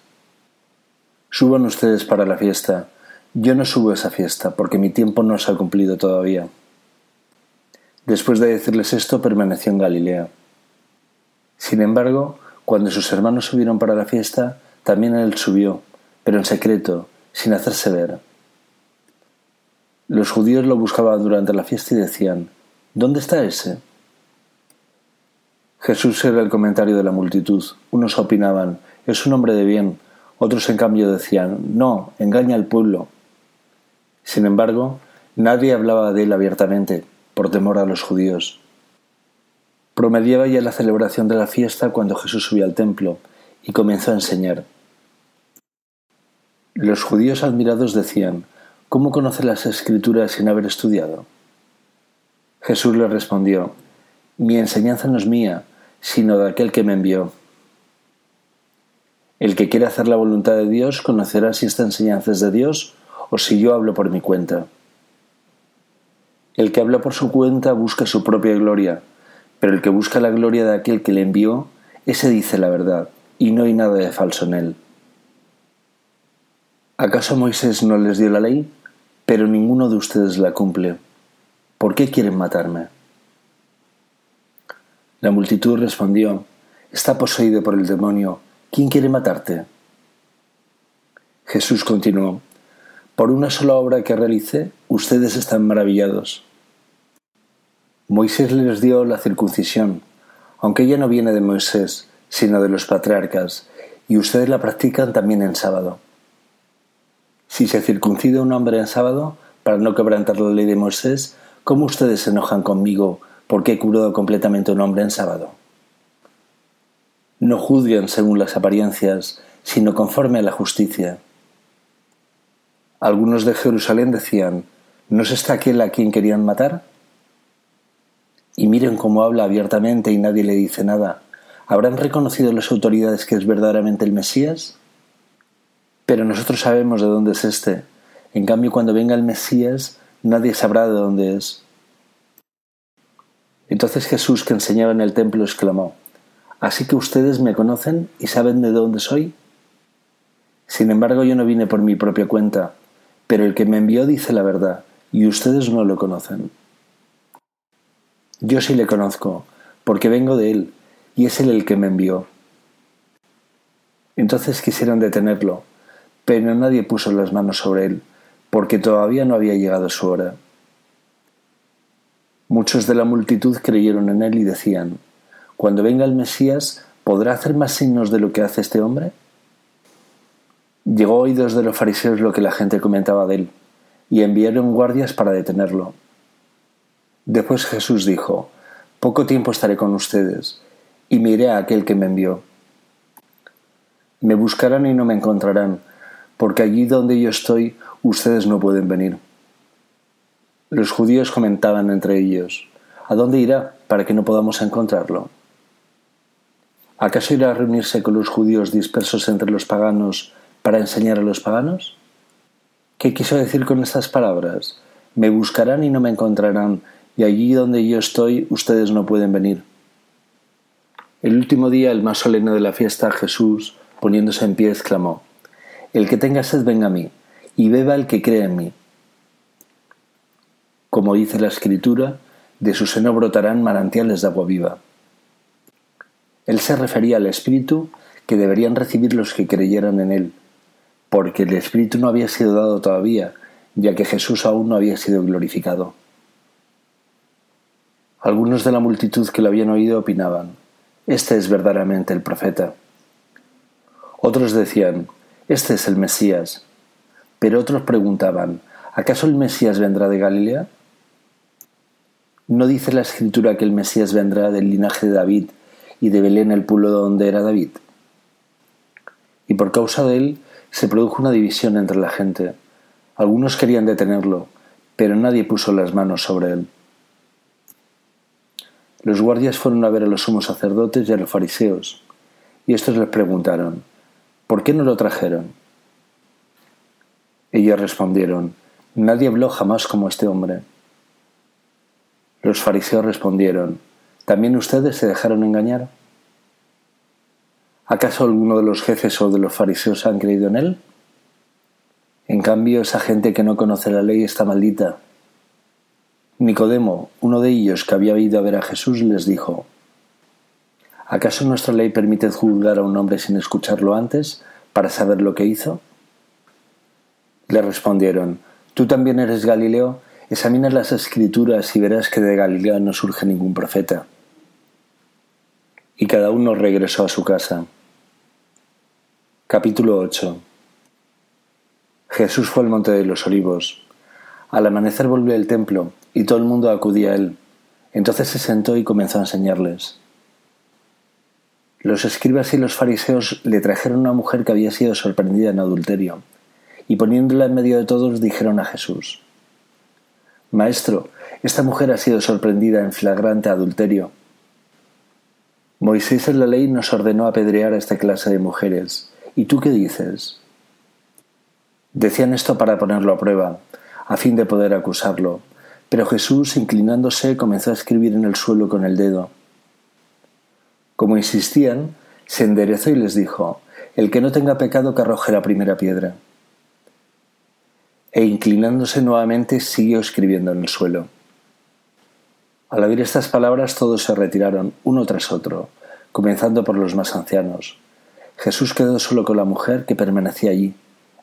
Suban ustedes para la fiesta, yo no subo a esa fiesta, porque mi tiempo no se ha cumplido todavía. Después de decirles esto, permaneció en Galilea. Sin embargo, cuando sus hermanos subieron para la fiesta, también él subió, pero en secreto, sin hacerse ver. Los judíos lo buscaban durante la fiesta y decían, ¿Dónde está ese? Jesús era el comentario de la multitud. Unos opinaban, es un hombre de bien. Otros, en cambio, decían, no, engaña al pueblo. Sin embargo, nadie hablaba de él abiertamente, por temor a los judíos. Promediaba ya la celebración de la fiesta cuando Jesús subió al templo y comenzó a enseñar. Los judíos admirados decían, ¿Cómo conoce las escrituras sin haber estudiado? Jesús les respondió, Mi enseñanza no es mía, sino de aquel que me envió. El que quiere hacer la voluntad de Dios conocerá si esta enseñanza es de Dios o si yo hablo por mi cuenta. El que habla por su cuenta busca su propia gloria, pero el que busca la gloria de aquel que le envió, ese dice la verdad, y no hay nada de falso en él. ¿Acaso Moisés no les dio la ley? Pero ninguno de ustedes la cumple. ¿Por qué quieren matarme? La multitud respondió, Está poseído por el demonio. ¿Quién quiere matarte? Jesús continuó, por una sola obra que realicé, ustedes están maravillados. Moisés les dio la circuncisión, aunque ella no viene de Moisés, sino de los patriarcas, y ustedes la practican también en sábado. Si se circuncida un hombre en sábado, para no quebrantar la ley de Moisés, ¿cómo ustedes se enojan conmigo porque he curado completamente un hombre en sábado? No juzguen según las apariencias, sino conforme a la justicia. Algunos de Jerusalén decían, ¿no es este aquel a quien querían matar? Y miren cómo habla abiertamente y nadie le dice nada. ¿Habrán reconocido las autoridades que es verdaderamente el Mesías? Pero nosotros sabemos de dónde es este. En cambio, cuando venga el Mesías, nadie sabrá de dónde es. Entonces Jesús, que enseñaba en el templo, exclamó, ¿Así que ustedes me conocen y saben de dónde soy? Sin embargo, yo no vine por mi propia cuenta, pero el que me envió dice la verdad, y ustedes no lo conocen. Yo sí le conozco, porque vengo de él, y es él el que me envió. Entonces quisieron detenerlo, pero nadie puso las manos sobre él, porque todavía no había llegado su hora. Muchos de la multitud creyeron en él y decían, Cuando venga el Mesías, ¿podrá hacer más signos de lo que hace este hombre? Llegó oídos de los fariseos lo que la gente comentaba de él, y enviaron guardias para detenerlo. Después Jesús dijo, Poco tiempo estaré con ustedes, y miré a aquel que me envió. Me buscarán y no me encontrarán, porque allí donde yo estoy ustedes no pueden venir. Los judíos comentaban entre ellos, ¿A dónde irá para que no podamos encontrarlo? ¿Acaso irá a reunirse con los judíos dispersos entre los paganos para enseñar a los paganos? ¿Qué quiso decir con estas palabras? Me buscarán y no me encontrarán, y allí donde yo estoy ustedes no pueden venir. El último día, el más solemne de la fiesta, Jesús, poniéndose en pie, exclamó, El que tenga sed venga a mí, y beba el que cree en mí. Como dice la Escritura, de su seno brotarán manantiales de agua viva. Él se refería al Espíritu que deberían recibir los que creyeran en Él, porque el Espíritu no había sido dado todavía, ya que Jesús aún no había sido glorificado. Algunos de la multitud que lo habían oído opinaban, Este es verdaderamente el profeta. Otros decían, Este es el Mesías. Pero otros preguntaban, ¿acaso el Mesías vendrá de Galilea? ¿No dice la escritura que el Mesías vendrá del linaje de David y de Belén el pueblo donde era David? Y por causa de él se produjo una división entre la gente. Algunos querían detenerlo, pero nadie puso las manos sobre él. Los guardias fueron a ver a los sumos sacerdotes y a los fariseos, y estos les preguntaron, ¿por qué no lo trajeron? Ellos respondieron, Nadie habló jamás como este hombre. Los fariseos respondieron, ¿también ustedes se dejaron engañar? ¿Acaso alguno de los jefes o de los fariseos han creído en él? En cambio, esa gente que no conoce la ley está maldita. Nicodemo, uno de ellos que había ido a ver a Jesús, les dijo, ¿acaso nuestra ley permite juzgar a un hombre sin escucharlo antes para saber lo que hizo? Le respondieron, ¿tú también eres Galileo? Examina las escrituras y verás que de Galileo no surge ningún profeta. Y cada uno regresó a su casa. Capítulo 8 Jesús fue al monte de los olivos. Al amanecer volvió al templo y todo el mundo acudía a él. Entonces se sentó y comenzó a enseñarles. Los escribas y los fariseos le trajeron una mujer que había sido sorprendida en adulterio, y poniéndola en medio de todos dijeron a Jesús, Maestro, esta mujer ha sido sorprendida en flagrante adulterio. Moisés en la ley nos ordenó apedrear a esta clase de mujeres. ¿Y tú qué dices? Decían esto para ponerlo a prueba, a fin de poder acusarlo. Pero Jesús, inclinándose, comenzó a escribir en el suelo con el dedo. Como insistían, se enderezó y les dijo, El que no tenga pecado que arroje la primera piedra e inclinándose nuevamente siguió escribiendo en el suelo. Al oír estas palabras todos se retiraron, uno tras otro, comenzando por los más ancianos. Jesús quedó solo con la mujer que permanecía allí,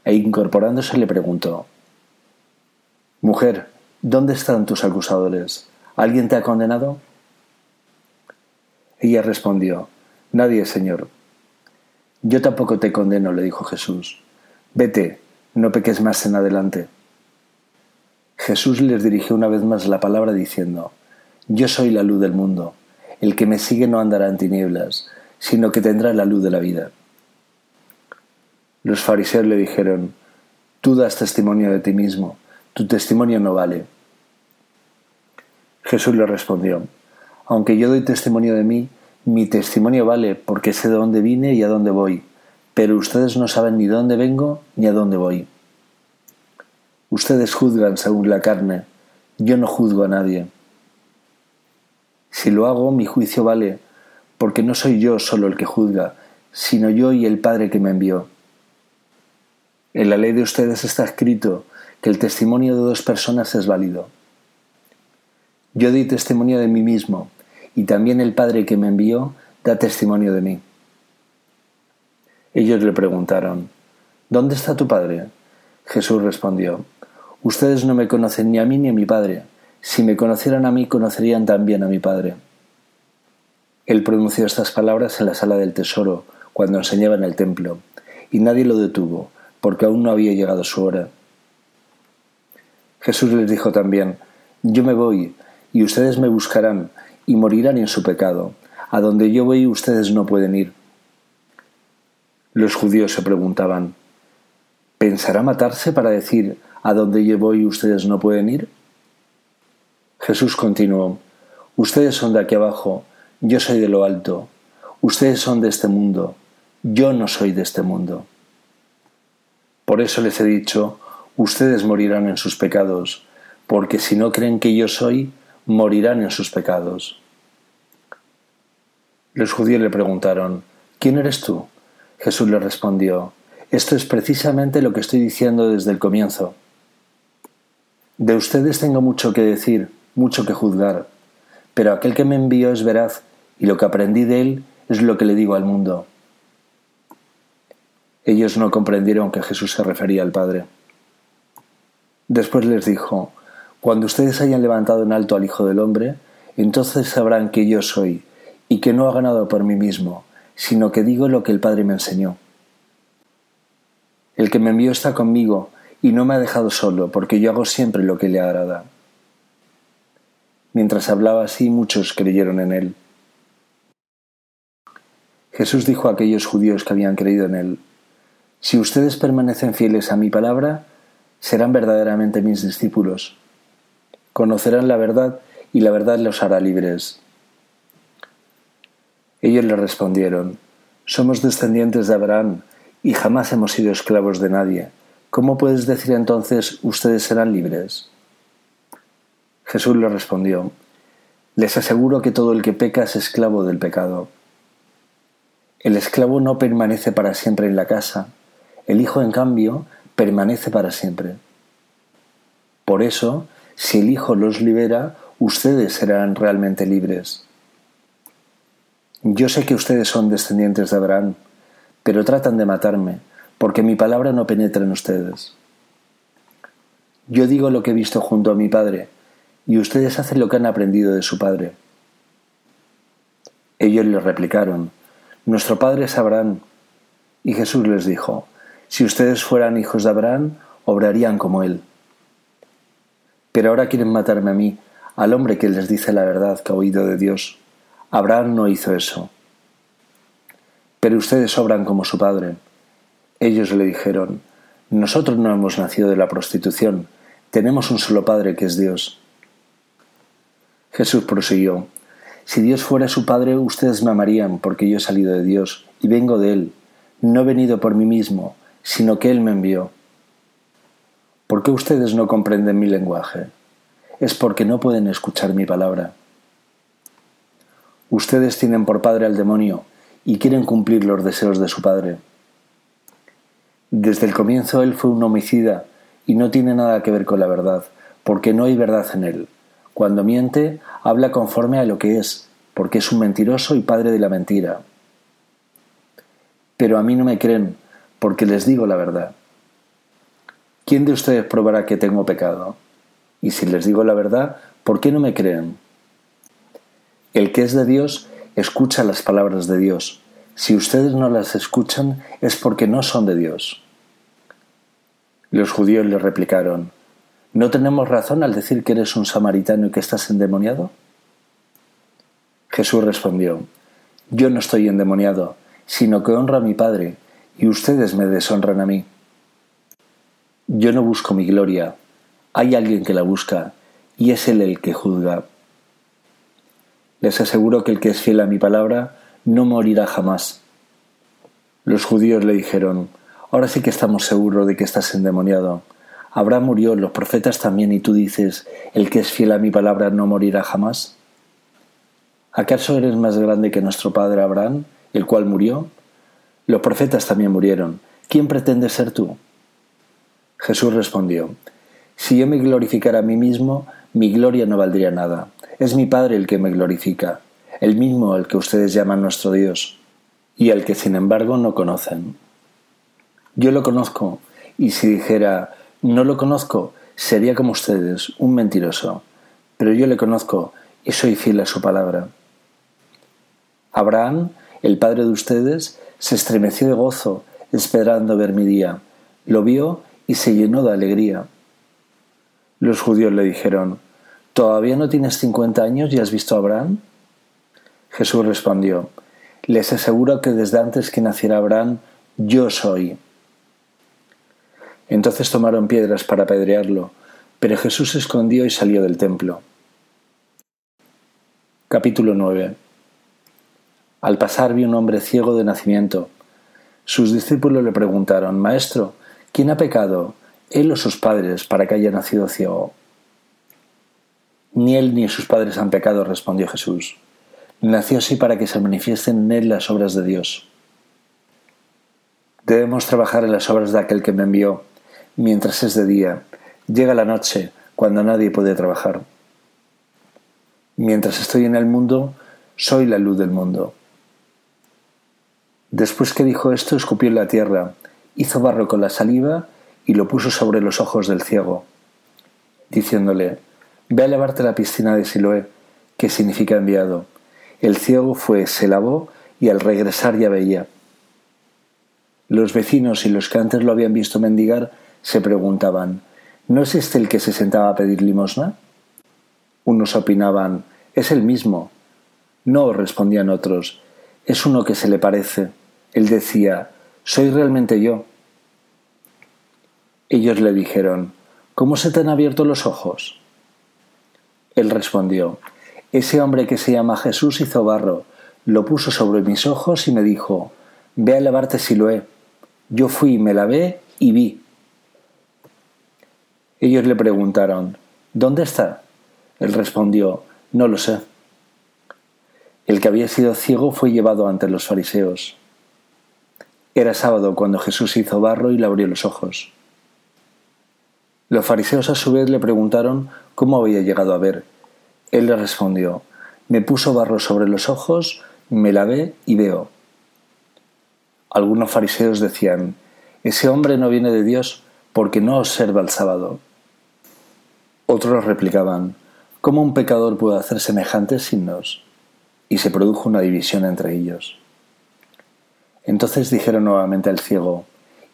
e incorporándose le preguntó Mujer, ¿dónde están tus acusadores? ¿Alguien te ha condenado? Ella respondió Nadie, Señor. Yo tampoco te condeno, le dijo Jesús. Vete, no peques más en adelante. Jesús les dirigió una vez más la palabra diciendo, Yo soy la luz del mundo, el que me sigue no andará en tinieblas, sino que tendrá la luz de la vida. Los fariseos le dijeron, Tú das testimonio de ti mismo, tu testimonio no vale. Jesús le respondió, Aunque yo doy testimonio de mí, mi testimonio vale porque sé de dónde vine y a dónde voy pero ustedes no saben ni dónde vengo ni a dónde voy. Ustedes juzgan según la carne, yo no juzgo a nadie. Si lo hago, mi juicio vale, porque no soy yo solo el que juzga, sino yo y el Padre que me envió. En la ley de ustedes está escrito que el testimonio de dos personas es válido. Yo di testimonio de mí mismo, y también el Padre que me envió da testimonio de mí. Ellos le preguntaron, ¿Dónde está tu padre? Jesús respondió, Ustedes no me conocen ni a mí ni a mi padre. Si me conocieran a mí, conocerían también a mi padre. Él pronunció estas palabras en la sala del tesoro, cuando enseñaba en el templo, y nadie lo detuvo, porque aún no había llegado su hora. Jesús les dijo también, Yo me voy, y ustedes me buscarán, y morirán en su pecado. A donde yo voy ustedes no pueden ir. Los judíos se preguntaban, ¿pensará matarse para decir, a donde yo voy ustedes no pueden ir? Jesús continuó, ustedes son de aquí abajo, yo soy de lo alto, ustedes son de este mundo, yo no soy de este mundo. Por eso les he dicho, ustedes morirán en sus pecados, porque si no creen que yo soy, morirán en sus pecados. Los judíos le preguntaron, ¿quién eres tú? Jesús le respondió, Esto es precisamente lo que estoy diciendo desde el comienzo. De ustedes tengo mucho que decir, mucho que juzgar, pero aquel que me envió es veraz, y lo que aprendí de él es lo que le digo al mundo. Ellos no comprendieron que Jesús se refería al Padre. Después les dijo, Cuando ustedes hayan levantado en alto al Hijo del Hombre, entonces sabrán que yo soy, y que no ha ganado por mí mismo, sino que digo lo que el Padre me enseñó. El que me envió está conmigo y no me ha dejado solo, porque yo hago siempre lo que le agrada. Mientras hablaba así, muchos creyeron en él. Jesús dijo a aquellos judíos que habían creído en él, Si ustedes permanecen fieles a mi palabra, serán verdaderamente mis discípulos. Conocerán la verdad y la verdad los hará libres. Ellos le respondieron, Somos descendientes de Abraham y jamás hemos sido esclavos de nadie. ¿Cómo puedes decir entonces ustedes serán libres? Jesús le respondió, Les aseguro que todo el que peca es esclavo del pecado. El esclavo no permanece para siempre en la casa, el Hijo en cambio permanece para siempre. Por eso, si el Hijo los libera, ustedes serán realmente libres. Yo sé que ustedes son descendientes de Abraham, pero tratan de matarme, porque mi palabra no penetra en ustedes. Yo digo lo que he visto junto a mi Padre, y ustedes hacen lo que han aprendido de su Padre. Ellos le replicaron, Nuestro Padre es Abraham. Y Jesús les dijo, Si ustedes fueran hijos de Abraham, obrarían como él. Pero ahora quieren matarme a mí, al hombre que les dice la verdad que ha oído de Dios. Abraham no hizo eso. Pero ustedes obran como su padre. Ellos le dijeron, Nosotros no hemos nacido de la prostitución, tenemos un solo Padre que es Dios. Jesús prosiguió, Si Dios fuera su Padre, ustedes me amarían, porque yo he salido de Dios y vengo de Él. No he venido por mí mismo, sino que Él me envió. ¿Por qué ustedes no comprenden mi lenguaje? Es porque no pueden escuchar mi palabra. Ustedes tienen por padre al demonio y quieren cumplir los deseos de su padre. Desde el comienzo él fue un homicida y no tiene nada que ver con la verdad, porque no hay verdad en él. Cuando miente, habla conforme a lo que es, porque es un mentiroso y padre de la mentira. Pero a mí no me creen, porque les digo la verdad. ¿Quién de ustedes probará que tengo pecado? Y si les digo la verdad, ¿por qué no me creen? El que es de Dios escucha las palabras de Dios. Si ustedes no las escuchan es porque no son de Dios. Los judíos le replicaron, ¿no tenemos razón al decir que eres un samaritano y que estás endemoniado? Jesús respondió, Yo no estoy endemoniado, sino que honro a mi Padre, y ustedes me deshonran a mí. Yo no busco mi gloria, hay alguien que la busca, y es Él el que juzga. Les aseguro que el que es fiel a mi palabra no morirá jamás. Los judíos le dijeron, Ahora sí que estamos seguros de que estás endemoniado. Abraham murió, los profetas también, y tú dices, el que es fiel a mi palabra no morirá jamás. ¿Acaso eres más grande que nuestro padre Abraham, el cual murió? Los profetas también murieron. ¿Quién pretende ser tú? Jesús respondió, Si yo me glorificara a mí mismo, mi gloria no valdría nada. Es mi Padre el que me glorifica, el mismo al que ustedes llaman nuestro Dios, y al que sin embargo no conocen. Yo lo conozco, y si dijera no lo conozco, sería como ustedes, un mentiroso, pero yo le conozco y soy fiel a su palabra. Abraham, el padre de ustedes, se estremeció de gozo, esperando ver mi día. Lo vio y se llenó de alegría. Los judíos le dijeron, ¿Todavía no tienes cincuenta años y has visto a Abraham? Jesús respondió, Les aseguro que desde antes que naciera Abraham, yo soy. Entonces tomaron piedras para apedrearlo, pero Jesús se escondió y salió del templo. Capítulo 9 Al pasar vio un hombre ciego de nacimiento. Sus discípulos le preguntaron, Maestro, ¿quién ha pecado, él o sus padres, para que haya nacido ciego? Ni él ni sus padres han pecado, respondió Jesús. Nació así para que se manifiesten en él las obras de Dios. Debemos trabajar en las obras de aquel que me envió, mientras es de día. Llega la noche, cuando nadie puede trabajar. Mientras estoy en el mundo, soy la luz del mundo. Después que dijo esto, escupió en la tierra, hizo barro con la saliva y lo puso sobre los ojos del ciego, diciéndole, Ve a lavarte la piscina de Siloé, que significa enviado. El ciego fue, se lavó y al regresar ya veía. Los vecinos y los que antes lo habían visto mendigar se preguntaban, ¿no es este el que se sentaba a pedir limosna? Unos opinaban, es el mismo. No, respondían otros, es uno que se le parece. Él decía, soy realmente yo. Ellos le dijeron, ¿cómo se te han abierto los ojos? Él respondió, Ese hombre que se llama Jesús hizo barro, lo puso sobre mis ojos y me dijo, Ve a lavarte Siloé. Yo fui, me lavé y vi. Ellos le preguntaron, ¿Dónde está? Él respondió, No lo sé. El que había sido ciego fue llevado ante los fariseos. Era sábado cuando Jesús hizo barro y le abrió los ojos. Los fariseos a su vez le preguntaron cómo había llegado a ver. Él le respondió, me puso barro sobre los ojos, me lavé y veo. Algunos fariseos decían, ese hombre no viene de Dios porque no observa el sábado. Otros replicaban, ¿cómo un pecador puede hacer semejantes signos? Y se produjo una división entre ellos. Entonces dijeron nuevamente al ciego,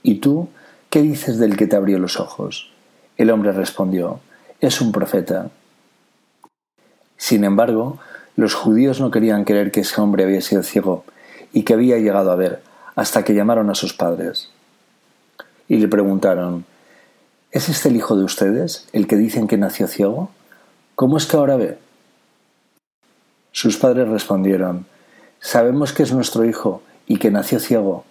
¿y tú qué dices del que te abrió los ojos? El hombre respondió, es un profeta. Sin embargo, los judíos no querían creer que ese hombre había sido ciego y que había llegado a ver, hasta que llamaron a sus padres. Y le preguntaron, ¿Es este el hijo de ustedes, el que dicen que nació ciego? ¿Cómo es que ahora ve? Sus padres respondieron, Sabemos que es nuestro hijo y que nació ciego.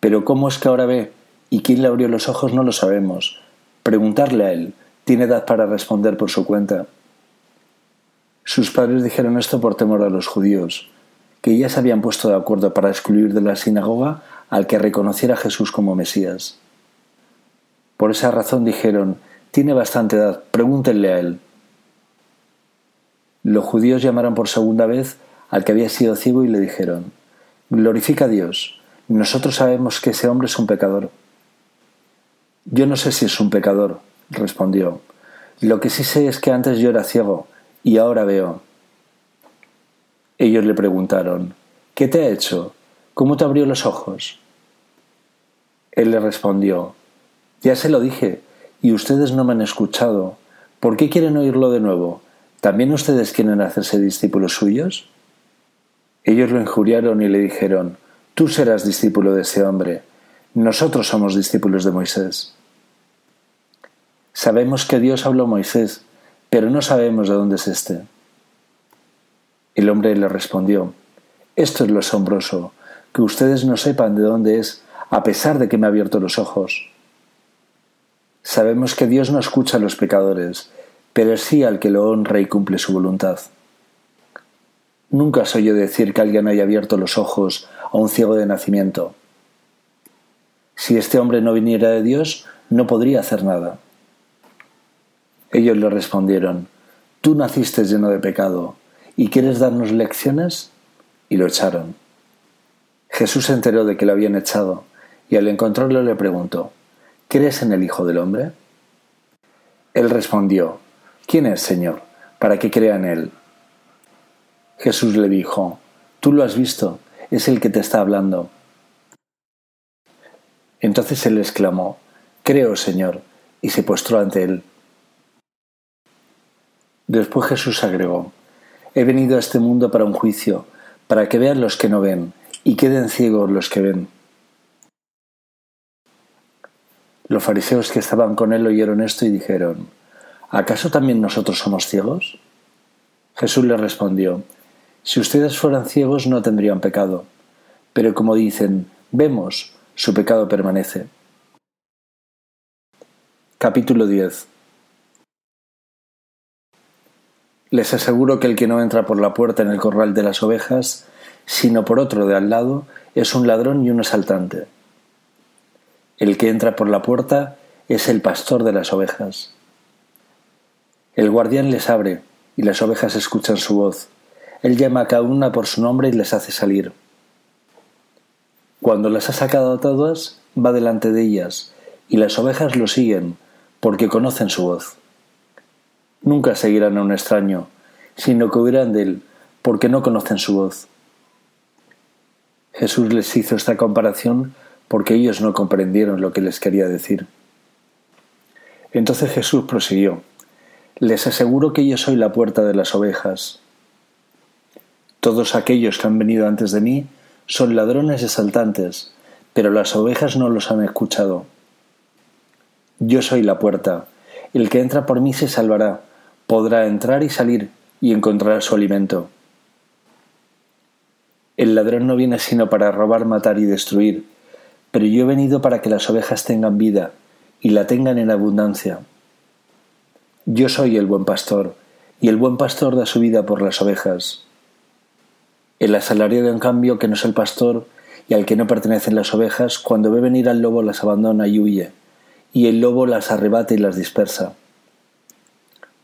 Pero ¿cómo es que ahora ve? ¿Y quién le abrió los ojos? No lo sabemos. Preguntarle a él. Tiene edad para responder por su cuenta. Sus padres dijeron esto por temor a los judíos, que ya se habían puesto de acuerdo para excluir de la sinagoga al que reconociera a Jesús como Mesías. Por esa razón dijeron, tiene bastante edad, pregúntenle a él. Los judíos llamaron por segunda vez al que había sido ciego y le dijeron, Glorifica a Dios, nosotros sabemos que ese hombre es un pecador. Yo no sé si es un pecador, respondió. Lo que sí sé es que antes yo era ciego y ahora veo. Ellos le preguntaron, ¿qué te ha hecho? ¿Cómo te abrió los ojos? Él le respondió, ya se lo dije, y ustedes no me han escuchado. ¿Por qué quieren oírlo de nuevo? ¿También ustedes quieren hacerse discípulos suyos? Ellos lo injuriaron y le dijeron, Tú serás discípulo de ese hombre, nosotros somos discípulos de Moisés. Sabemos que Dios habló a Moisés, pero no sabemos de dónde es éste. El hombre le respondió, Esto es lo asombroso, que ustedes no sepan de dónde es, a pesar de que me ha abierto los ojos. Sabemos que Dios no escucha a los pecadores, pero sí al que lo honra y cumple su voluntad. Nunca soy yo decir que alguien haya abierto los ojos a un ciego de nacimiento. Si este hombre no viniera de Dios, no podría hacer nada. Ellos le respondieron, Tú naciste lleno de pecado, ¿y quieres darnos lecciones? Y lo echaron. Jesús se enteró de que lo habían echado, y al encontrarlo le preguntó, ¿Crees en el Hijo del Hombre? Él respondió, ¿Quién es, Señor, para que crea en él? Jesús le dijo, Tú lo has visto, es el que te está hablando. Entonces él exclamó, Creo, Señor, y se postró ante él. Después Jesús agregó, He venido a este mundo para un juicio, para que vean los que no ven, y queden ciegos los que ven. Los fariseos que estaban con él oyeron esto y dijeron, ¿acaso también nosotros somos ciegos? Jesús les respondió, Si ustedes fueran ciegos no tendrían pecado, pero como dicen, vemos, su pecado permanece. Capítulo 10 Les aseguro que el que no entra por la puerta en el corral de las ovejas, sino por otro de al lado, es un ladrón y un asaltante. El que entra por la puerta es el pastor de las ovejas. El guardián les abre, y las ovejas escuchan su voz. Él llama a cada una por su nombre y les hace salir. Cuando las ha sacado a todas, va delante de ellas, y las ovejas lo siguen, porque conocen su voz. Nunca seguirán a un extraño, sino que huirán de él, porque no conocen su voz. Jesús les hizo esta comparación porque ellos no comprendieron lo que les quería decir. Entonces Jesús prosiguió, Les aseguro que yo soy la puerta de las ovejas. Todos aquellos que han venido antes de mí son ladrones y pero las ovejas no los han escuchado. Yo soy la puerta. El que entra por mí se salvará, podrá entrar y salir y encontrará su alimento. El ladrón no viene sino para robar, matar y destruir, pero yo he venido para que las ovejas tengan vida y la tengan en abundancia. Yo soy el buen pastor, y el buen pastor da su vida por las ovejas. El asalariado, en cambio, que no es el pastor y al que no pertenecen las ovejas, cuando ve venir al lobo las abandona y huye, y el lobo las arrebata y las dispersa.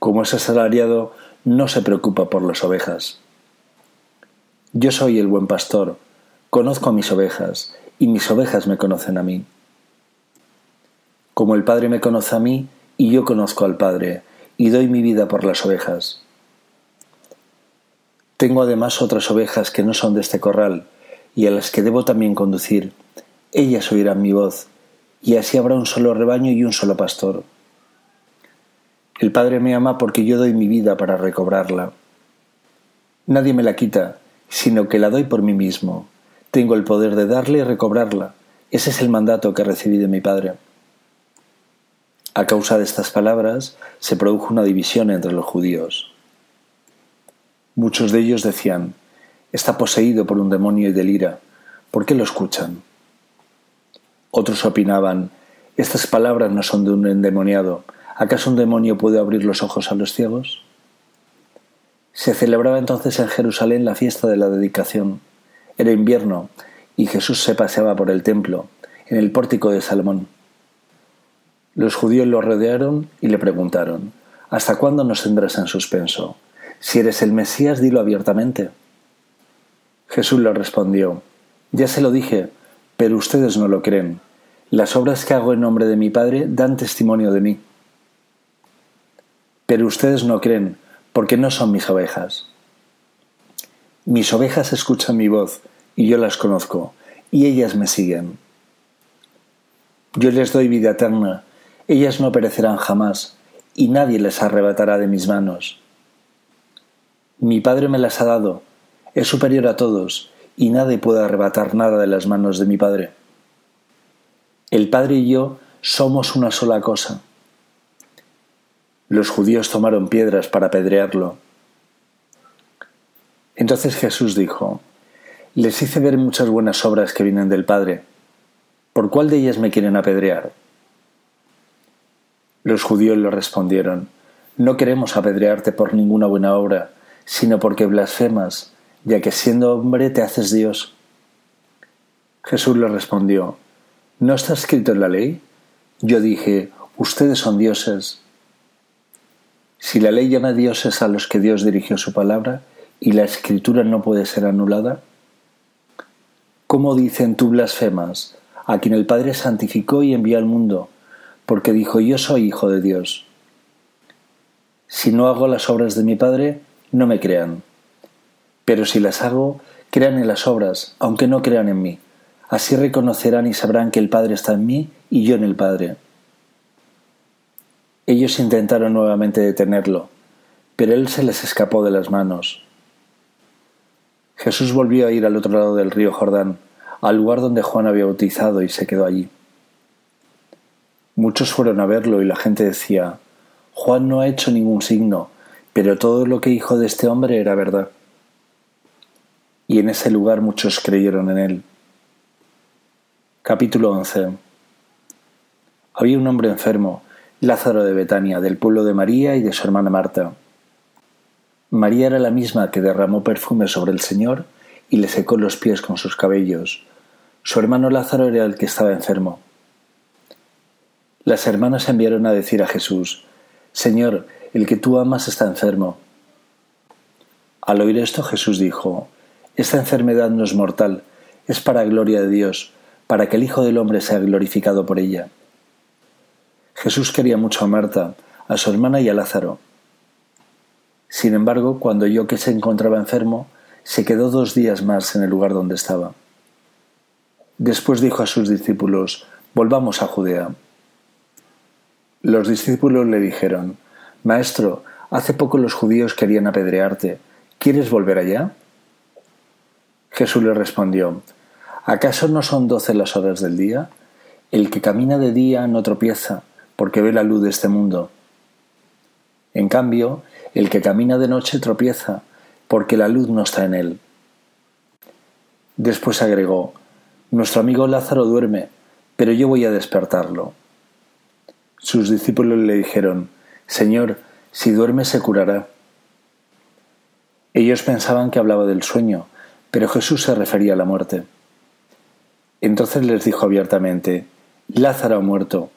Como es asalariado, no se preocupa por las ovejas. Yo soy el buen pastor, conozco a mis ovejas, y mis ovejas me conocen a mí. Como el Padre me conoce a mí, y yo conozco al Padre, y doy mi vida por las ovejas. Tengo además otras ovejas que no son de este corral, y a las que debo también conducir. Ellas oirán mi voz, y así habrá un solo rebaño y un solo pastor. El Padre me ama porque yo doy mi vida para recobrarla. Nadie me la quita, sino que la doy por mí mismo. Tengo el poder de darle y recobrarla. Ese es el mandato que recibí de mi Padre. A causa de estas palabras se produjo una división entre los judíos. Muchos de ellos decían, está poseído por un demonio y delira, ¿por qué lo escuchan? Otros opinaban, estas palabras no son de un endemoniado, ¿acaso un demonio puede abrir los ojos a los ciegos? Se celebraba entonces en Jerusalén la fiesta de la dedicación. Era invierno y Jesús se paseaba por el templo, en el pórtico de Salomón. Los judíos lo rodearon y le preguntaron, ¿Hasta cuándo nos tendrás en suspenso? Si eres el Mesías, dilo abiertamente. Jesús le respondió, Ya se lo dije, pero ustedes no lo creen. Las obras que hago en nombre de mi Padre dan testimonio de mí. Pero ustedes no creen, porque no son mis ovejas. Mis ovejas escuchan mi voz, y yo las conozco, y ellas me siguen. Yo les doy vida eterna, ellas no perecerán jamás, y nadie les arrebatará de mis manos. Mi Padre me las ha dado, es superior a todos, y nadie puede arrebatar nada de las manos de mi Padre. El Padre y yo somos una sola cosa. Los judíos tomaron piedras para apedrearlo. Entonces Jesús dijo, Les hice ver muchas buenas obras que vienen del Padre. ¿Por cuál de ellas me quieren apedrear? Los judíos le respondieron, No queremos apedrearte por ninguna buena obra, sino porque blasfemas, ya que siendo hombre te haces Dios. Jesús le respondió, ¿No está escrito en la ley? Yo dije, Ustedes son dioses. Si la ley llama dioses a los que Dios dirigió su palabra y la escritura no puede ser anulada, ¿cómo dicen tú blasfemas a quien el Padre santificó y envió al mundo, porque dijo yo soy hijo de Dios? Si no hago las obras de mi Padre, no me crean. Pero si las hago, crean en las obras, aunque no crean en mí. Así reconocerán y sabrán que el Padre está en mí y yo en el Padre. Ellos intentaron nuevamente detenerlo, pero él se les escapó de las manos. Jesús volvió a ir al otro lado del río Jordán, al lugar donde Juan había bautizado, y se quedó allí. Muchos fueron a verlo y la gente decía, Juan no ha hecho ningún signo, pero todo lo que dijo de este hombre era verdad. Y en ese lugar muchos creyeron en él. Capítulo 11 Había un hombre enfermo, Lázaro de Betania, del pueblo de María y de su hermana Marta. María era la misma que derramó perfume sobre el Señor y le secó los pies con sus cabellos. Su hermano Lázaro era el que estaba enfermo. Las hermanas enviaron a decir a Jesús, Señor, el que tú amas está enfermo. Al oír esto Jesús dijo, Esta enfermedad no es mortal, es para gloria de Dios, para que el Hijo del Hombre sea glorificado por ella. Jesús quería mucho a Marta, a su hermana y a Lázaro. Sin embargo, cuando oyó que se encontraba enfermo, se quedó dos días más en el lugar donde estaba. Después dijo a sus discípulos, Volvamos a Judea. Los discípulos le dijeron, Maestro, hace poco los judíos querían apedrearte. ¿Quieres volver allá? Jesús le respondió, ¿acaso no son doce las horas del día? El que camina de día no tropieza, porque ve la luz de este mundo. En cambio, el que camina de noche tropieza, porque la luz no está en él. Después agregó, Nuestro amigo Lázaro duerme, pero yo voy a despertarlo. Sus discípulos le dijeron, Señor, si duerme se curará. Ellos pensaban que hablaba del sueño, pero Jesús se refería a la muerte. Entonces les dijo abiertamente, Lázaro ha muerto,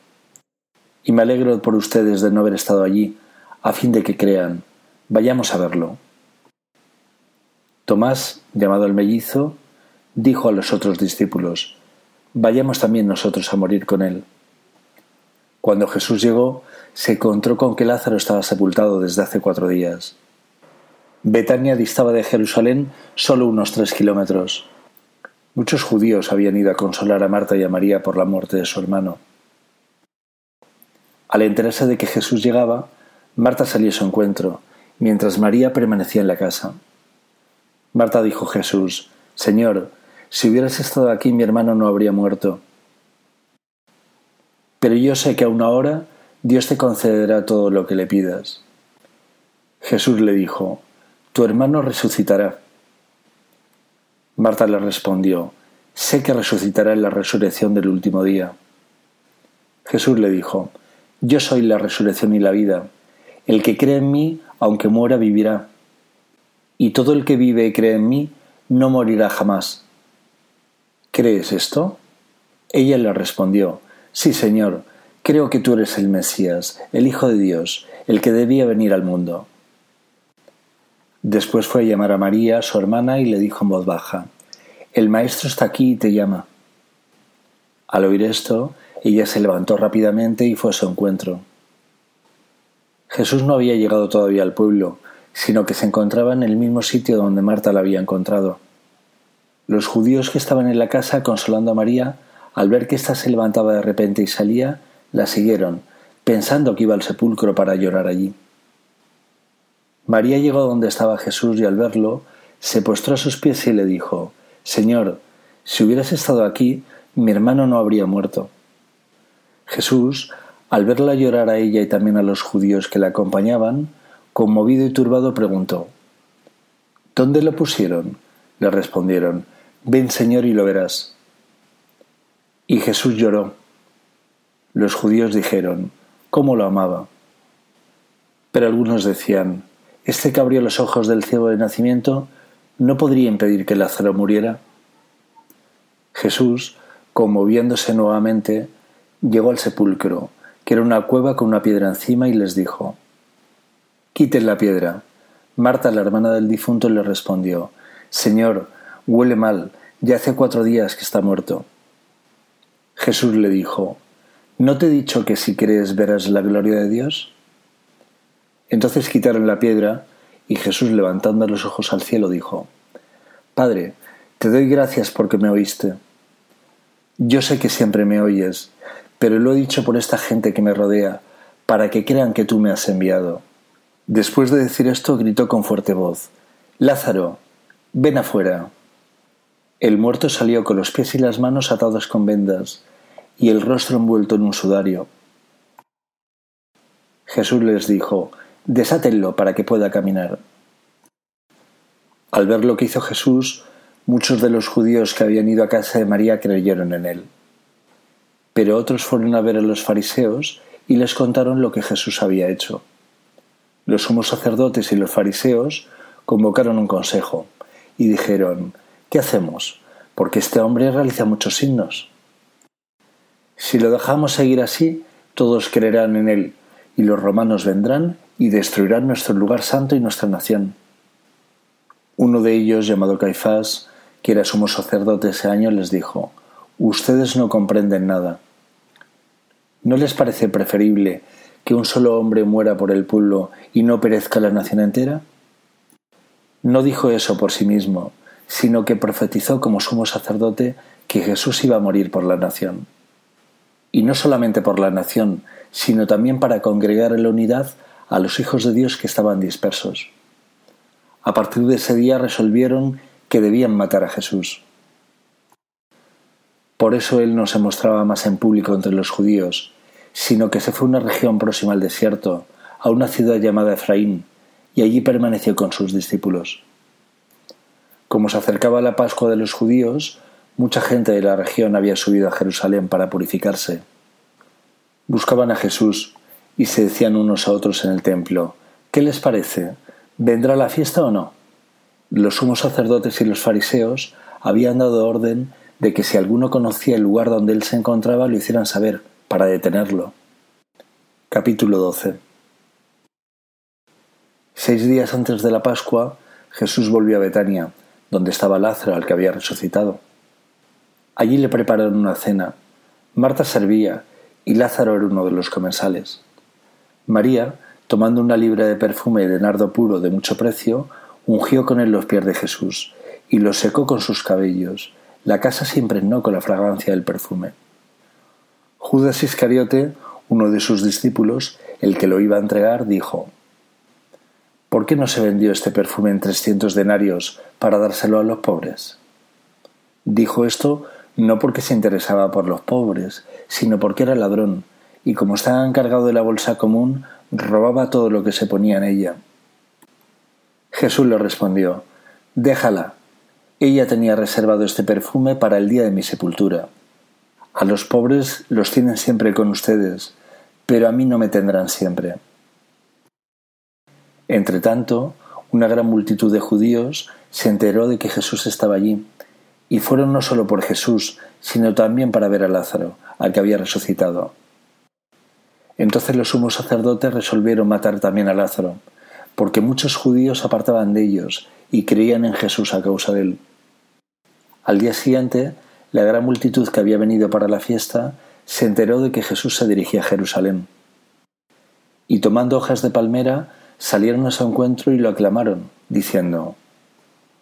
y me alegro por ustedes de no haber estado allí, a fin de que crean. Vayamos a verlo. Tomás, llamado el mellizo, dijo a los otros discípulos, Vayamos también nosotros a morir con él. Cuando Jesús llegó, se encontró con que Lázaro estaba sepultado desde hace cuatro días. Betania distaba de Jerusalén solo unos tres kilómetros. Muchos judíos habían ido a consolar a Marta y a María por la muerte de su hermano. Al enterarse de que Jesús llegaba, Marta salió a su encuentro, mientras María permanecía en la casa. Marta dijo a Jesús, Señor, si hubieras estado aquí mi hermano no habría muerto. Pero yo sé que aún ahora Dios te concederá todo lo que le pidas. Jesús le dijo, Tu hermano resucitará. Marta le respondió, Sé que resucitará en la resurrección del último día. Jesús le dijo, Yo soy la resurrección y la vida. El que cree en mí, aunque muera, vivirá. Y todo el que vive y cree en mí, no morirá jamás. ¿Crees esto? Ella le respondió, Sí, Señor, creo que tú eres el Mesías, el Hijo de Dios, el que debía venir al mundo. Después fue a llamar a María, su hermana, y le dijo en voz baja, El Maestro está aquí y te llama. Al oír esto, ella se levantó rápidamente y fue a su encuentro. Jesús no había llegado todavía al pueblo, sino que se encontraba en el mismo sitio donde Marta la había encontrado. Los judíos que estaban en la casa consolando a María al ver que ésta se levantaba de repente y salía, la siguieron, pensando que iba al sepulcro para llorar allí. María llegó donde estaba Jesús y al verlo, se postró a sus pies y le dijo, Señor, si hubieras estado aquí, mi hermano no habría muerto. Jesús, al verla llorar a ella y también a los judíos que la acompañaban, conmovido y turbado preguntó, ¿Dónde lo pusieron? Le respondieron, Ven Señor y lo verás. Y Jesús lloró. Los judíos dijeron, ¿cómo lo amaba? Pero algunos decían, ¿este que abrió los ojos del ciego de nacimiento no podría impedir que Lázaro muriera? Jesús, conmoviéndose nuevamente, llegó al sepulcro, que era una cueva con una piedra encima, y les dijo, Quiten la piedra. Marta, la hermana del difunto, le respondió, Señor, huele mal, ya hace cuatro días que está muerto. Jesús le dijo, ¿No te he dicho que si crees verás la gloria de Dios? Entonces quitaron la piedra y Jesús levantando los ojos al cielo dijo, Padre, te doy gracias porque me oíste. Yo sé que siempre me oyes, pero lo he dicho por esta gente que me rodea, para que crean que tú me has enviado. Después de decir esto gritó con fuerte voz, Lázaro, ven afuera. El muerto salió con los pies y las manos atados con vendas y el rostro envuelto en un sudario. Jesús les dijo, desátenlo para que pueda caminar. Al ver lo que hizo Jesús, muchos de los judíos que habían ido a casa de María creyeron en él. Pero otros fueron a ver a los fariseos y les contaron lo que Jesús había hecho. Los sumos sacerdotes y los fariseos convocaron un consejo y dijeron, ¿qué hacemos? Porque este hombre realiza muchos signos. Si lo dejamos seguir así, todos creerán en él, y los romanos vendrán y destruirán nuestro lugar santo y nuestra nación. Uno de ellos, llamado Caifás, que era sumo sacerdote ese año, les dijo, Ustedes no comprenden nada. ¿No les parece preferible que un solo hombre muera por el pueblo y no perezca la nación entera? No dijo eso por sí mismo, sino que profetizó como sumo sacerdote que Jesús iba a morir por la nación y no solamente por la nación, sino también para congregar en la unidad a los hijos de Dios que estaban dispersos. A partir de ese día resolvieron que debían matar a Jesús. Por eso él no se mostraba más en público entre los judíos, sino que se fue a una región próxima al desierto, a una ciudad llamada Efraín, y allí permaneció con sus discípulos. Como se acercaba la Pascua de los judíos, mucha gente de la región había subido a Jerusalén para purificarse. Buscaban a Jesús y se decían unos a otros en el templo, ¿qué les parece? ¿Vendrá la fiesta o no? Los sumos sacerdotes y los fariseos habían dado orden de que si alguno conocía el lugar donde él se encontraba lo hicieran saber, para detenerlo. Capítulo 12 Seis días antes de la Pascua, Jesús volvió a Betania, donde estaba Lázaro, al que había resucitado. Allí le prepararon una cena. Marta servía y Lázaro era uno de los comensales. María, tomando una libra de perfume de nardo puro de mucho precio, ungió con él los pies de Jesús y los secó con sus cabellos. La casa se impregnó con la fragancia del perfume. Judas Iscariote, uno de sus discípulos, el que lo iba a entregar, dijo ¿Por qué no se vendió este perfume en trescientos denarios para dárselo a los pobres? Dijo esto no porque se interesaba por los pobres, sino porque era ladrón, y como estaba encargado de la bolsa común, robaba todo lo que se ponía en ella. Jesús le respondió, Déjala. Ella tenía reservado este perfume para el día de mi sepultura. A los pobres los tienen siempre con ustedes, pero a mí no me tendrán siempre. Entretanto, una gran multitud de judíos se enteró de que Jesús estaba allí, y fueron no solo por Jesús, sino también para ver a Lázaro, al que había resucitado. Entonces los sumos sacerdotes resolvieron matar también a Lázaro, porque muchos judíos apartaban de ellos y creían en Jesús a causa de él. Al día siguiente, la gran multitud que había venido para la fiesta se enteró de que Jesús se dirigía a Jerusalén. Y tomando hojas de palmera, salieron a su encuentro y lo aclamaron, diciendo,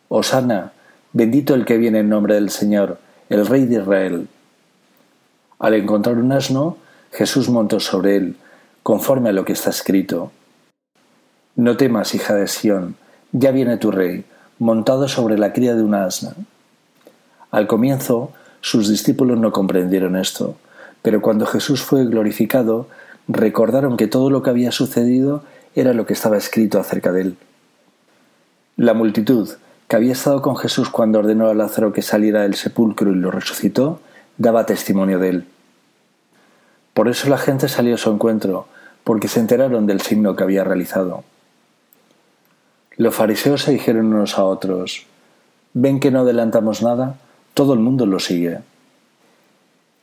Osana, bendito el que viene en nombre del Señor, el Rey de Israel. Al encontrar un asno, Jesús montó sobre él, conforme a lo que está escrito. No temas, hija de Sión, ya viene tu rey, montado sobre la cría de una asna. Al comienzo, sus discípulos no comprendieron esto, pero cuando Jesús fue glorificado, recordaron que todo lo que había sucedido era lo que estaba escrito acerca de él. La multitud, que había estado con Jesús cuando ordenó a Lázaro que saliera del sepulcro y lo resucitó, daba testimonio de él. Por eso la gente salió a su encuentro, porque se enteraron del signo que había realizado. Los fariseos se dijeron unos a otros, ¿ven que no adelantamos nada? Todo el mundo lo sigue.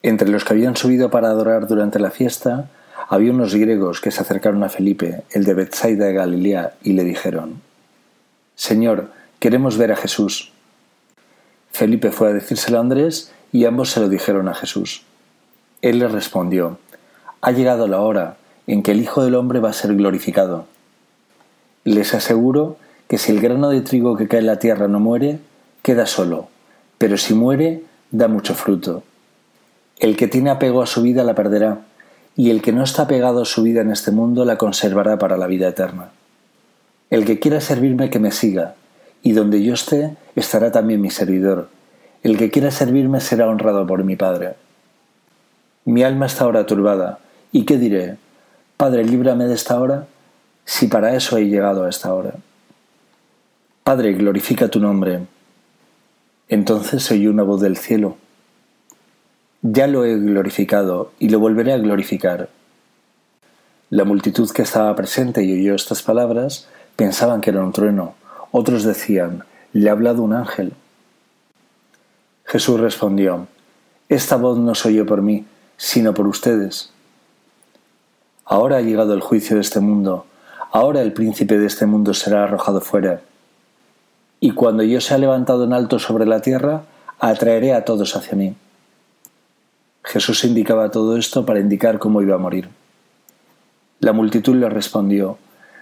Entre los que habían subido para adorar durante la fiesta, había unos griegos que se acercaron a Felipe, el de Bethsaida de Galilea, y le dijeron, Señor, queremos ver a Jesús. Felipe fue a decírselo a Andrés y ambos se lo dijeron a Jesús. Él les respondió, Ha llegado la hora en que el Hijo del Hombre va a ser glorificado. Les aseguro que si el grano de trigo que cae en la tierra no muere, queda solo, pero si muere, da mucho fruto. El que tiene apego a su vida la perderá, y el que no está pegado a su vida en este mundo la conservará para la vida eterna. El que quiera servirme que me siga, y donde yo esté estará también mi servidor. El que quiera servirme será honrado por mi Padre. Mi alma está ahora turbada, ¿y qué diré? Padre, líbrame de esta hora, si para eso he llegado a esta hora. Padre, glorifica tu nombre. Entonces oí una voz del cielo ya lo he glorificado y lo volveré a glorificar. La multitud que estaba presente y oyó estas palabras pensaban que era un trueno. Otros decían, le ha hablado un ángel. Jesús respondió, Esta voz no soy yo por mí, sino por ustedes. Ahora ha llegado el juicio de este mundo, ahora el príncipe de este mundo será arrojado fuera. Y cuando yo sea levantado en alto sobre la tierra, atraeré a todos hacia mí. Jesús indicaba todo esto para indicar cómo iba a morir. La multitud le respondió,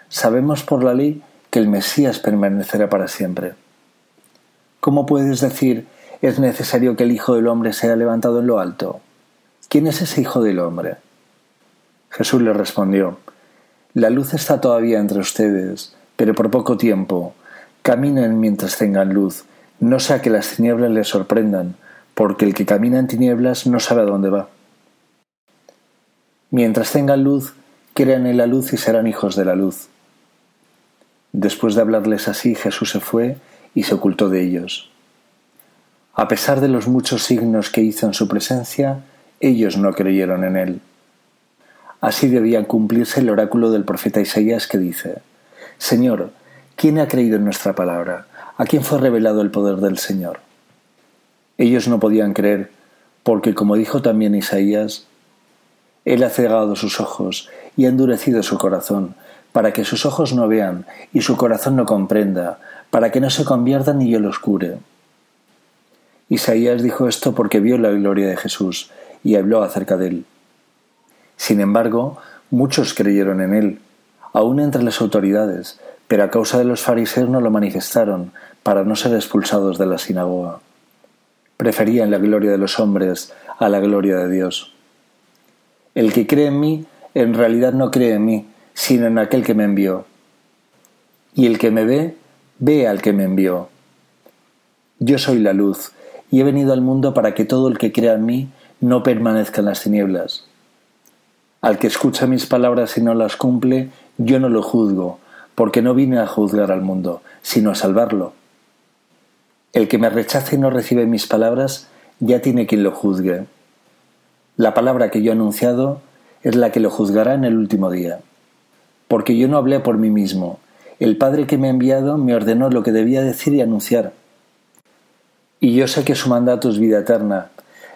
Sabemos por la ley que el Mesías permanecerá para siempre. ¿Cómo puedes decir es necesario que el Hijo del Hombre sea levantado en lo alto? ¿Quién es ese Hijo del Hombre? Jesús le respondió, La luz está todavía entre ustedes, pero por poco tiempo. Caminen mientras tengan luz, no sea que las tinieblas les sorprendan, porque el que camina en tinieblas no sabe a dónde va. Mientras tengan luz, crean en la luz y serán hijos de la luz. Después de hablarles así, Jesús se fue y se ocultó de ellos. A pesar de los muchos signos que hizo en su presencia, ellos no creyeron en él. Así debía cumplirse el oráculo del profeta Isaías que dice, Señor, ¿quién ha creído en nuestra palabra? ¿A quién fue revelado el poder del Señor? Ellos no podían creer, porque como dijo también Isaías, Él ha cegado sus ojos y ha endurecido su corazón, para que sus ojos no vean y su corazón no comprenda, para que no se conviertan y yo los cure. Isaías dijo esto porque vio la gloria de Jesús y habló acerca de él. Sin embargo, muchos creyeron en él, aun entre las autoridades, pero a causa de los fariseos no lo manifestaron, para no ser expulsados de la sinagoga. Preferían la gloria de los hombres a la gloria de Dios. El que cree en mí, en realidad no cree en mí, sino en aquel que me envió. Y el que me ve, ve al que me envió. Yo soy la luz, y he venido al mundo para que todo el que crea en mí no permanezca en las tinieblas. Al que escucha mis palabras y no las cumple, yo no lo juzgo, porque no vine a juzgar al mundo, sino a salvarlo. El que me rechace y no recibe mis palabras, ya tiene quien lo juzgue. La palabra que yo he anunciado es la que lo juzgará en el último día. Porque yo no hablé por mí mismo. El Padre que me ha enviado me ordenó lo que debía decir y anunciar. Y yo sé que su mandato es vida eterna.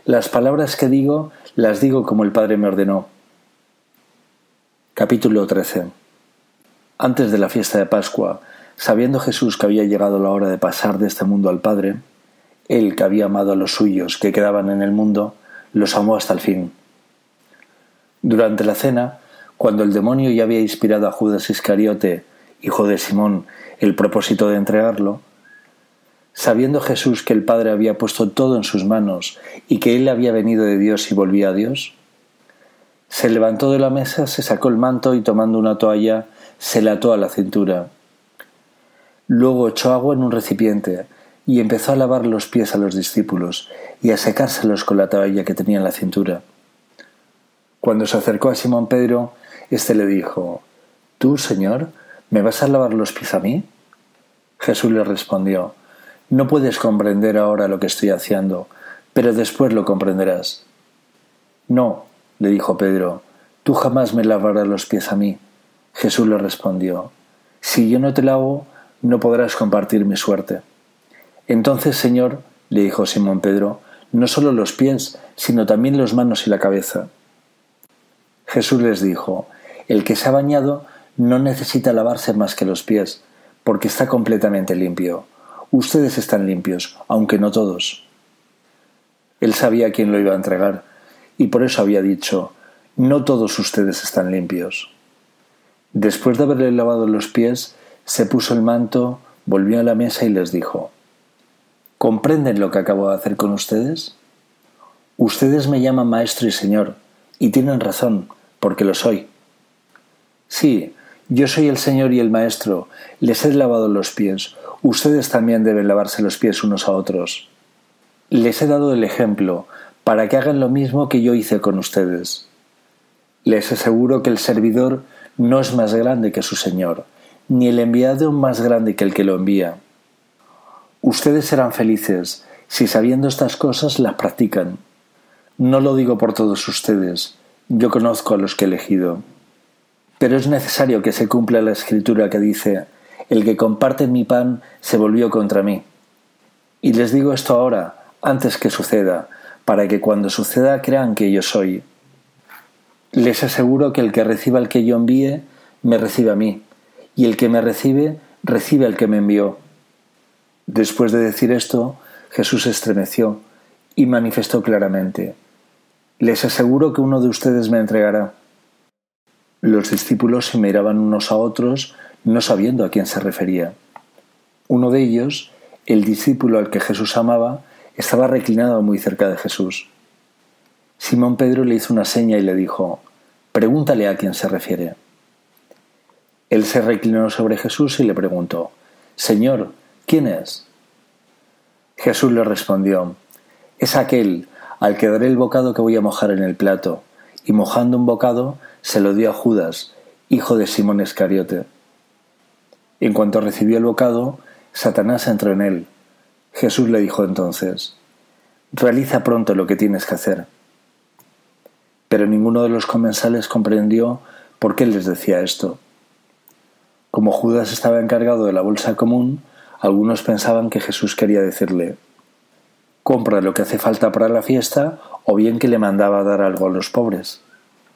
Las palabras que digo las digo como el Padre me ordenó. Capítulo 13 Antes de la fiesta de Pascua, sabiendo Jesús que había llegado la hora de pasar de este mundo al Padre, Él que había amado a los suyos que quedaban en el mundo, los amó hasta el fin. Durante la cena, cuando el demonio ya había inspirado a Judas Iscariote, hijo de Simón, el propósito de entregarlo, sabiendo Jesús que el Padre había puesto todo en sus manos y que Él había venido de Dios y volvía a Dios, se levantó de la mesa, se sacó el manto y tomando una toalla se la ató a la cintura. Luego echó agua en un recipiente y empezó a lavar los pies a los discípulos y a secárselos con la toalla que tenía en la cintura. Cuando se acercó a Simón Pedro, éste le dijo, ¿Tú, Señor, me vas a lavar los pies a mí? Jesús le respondió, No puedes comprender ahora lo que estoy haciendo, pero después lo comprenderás. No, le dijo Pedro, tú jamás me lavarás los pies a mí. Jesús le respondió, si yo no te lavo, no podrás compartir mi suerte. Entonces, Señor, le dijo Simón Pedro, no solo los pies, sino también los manos y la cabeza. Jesús les dijo, el que se ha bañado no necesita lavarse más que los pies, porque está completamente limpio. Ustedes están limpios, aunque no todos. Él sabía quién lo iba a entregar, y por eso había dicho, no todos ustedes están limpios. Después de haberle lavado los pies, se puso el manto, volvió a la mesa y les dijo, ¿comprenden lo que acabo de hacer con ustedes? Ustedes me llaman maestro y señor, y tienen razón, porque lo soy. Sí, yo soy el señor y el maestro, les he lavado los pies, ustedes también deben lavarse los pies unos a otros. Les he dado el ejemplo, para que hagan lo mismo que yo hice con ustedes. Les aseguro que el servidor no es más grande que su Señor, ni el enviado más grande que el que lo envía. Ustedes serán felices si sabiendo estas cosas las practican. No lo digo por todos ustedes, yo conozco a los que he elegido. Pero es necesario que se cumpla la escritura que dice, el que comparte mi pan se volvió contra mí. Y les digo esto ahora, antes que suceda, para que cuando suceda crean que yo soy. Les aseguro que el que reciba al que yo envíe, me recibe a mí, y el que me recibe, recibe al que me envió. Después de decir esto, Jesús estremeció y manifestó claramente, Les aseguro que uno de ustedes me entregará. Los discípulos se miraban unos a otros, no sabiendo a quién se refería. Uno de ellos, el discípulo al que Jesús amaba, estaba reclinado muy cerca de Jesús. Simón Pedro le hizo una seña y le dijo, Pregúntale a quién se refiere. Él se reclinó sobre Jesús y le preguntó, Señor, ¿quién es? Jesús le respondió, Es aquel al que daré el bocado que voy a mojar en el plato. Y mojando un bocado, se lo dio a Judas, hijo de Simón Iscariote. En cuanto recibió el bocado, Satanás entró en él. Jesús le dijo entonces, Realiza pronto lo que tienes que hacer. Pero ninguno de los comensales comprendió por qué les decía esto. Como Judas estaba encargado de la bolsa común, algunos pensaban que Jesús quería decirle, compra lo que hace falta para la fiesta o bien que le mandaba dar algo a los pobres.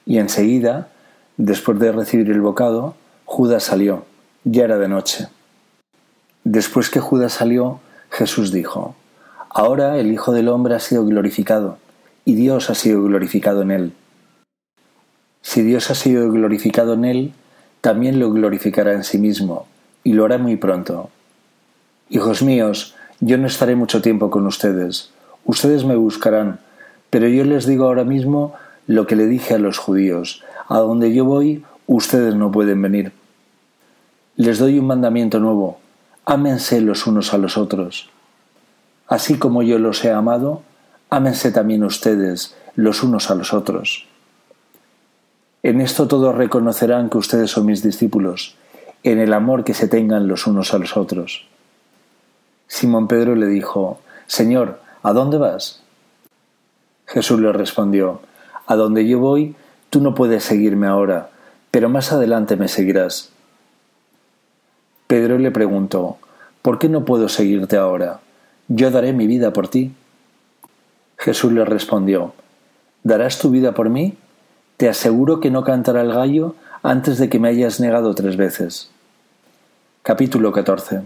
Y enseguida, después de recibir el bocado, Judas salió. Ya era de noche. Después que Judas salió, Jesús dijo, Ahora el Hijo del Hombre ha sido glorificado, y Dios ha sido glorificado en él. Si Dios ha sido glorificado en él, también lo glorificará en sí mismo, y lo hará muy pronto. Hijos míos, yo no estaré mucho tiempo con ustedes. Ustedes me buscarán, pero yo les digo ahora mismo lo que le dije a los judíos. A donde yo voy, ustedes no pueden venir. Les doy un mandamiento nuevo. Ámense los unos a los otros. Así como yo los he amado, ámense también ustedes los unos a los otros. En esto todos reconocerán que ustedes son mis discípulos, en el amor que se tengan los unos a los otros. Simón Pedro le dijo, Señor, ¿a dónde vas? Jesús le respondió, A donde yo voy, tú no puedes seguirme ahora, pero más adelante me seguirás. Pedro le preguntó, ¿por qué no puedo seguirte ahora? Yo daré mi vida por ti. Jesús le respondió, ¿darás tu vida por mí? Te aseguro que no cantará el gallo antes de que me hayas negado tres veces. Capítulo 14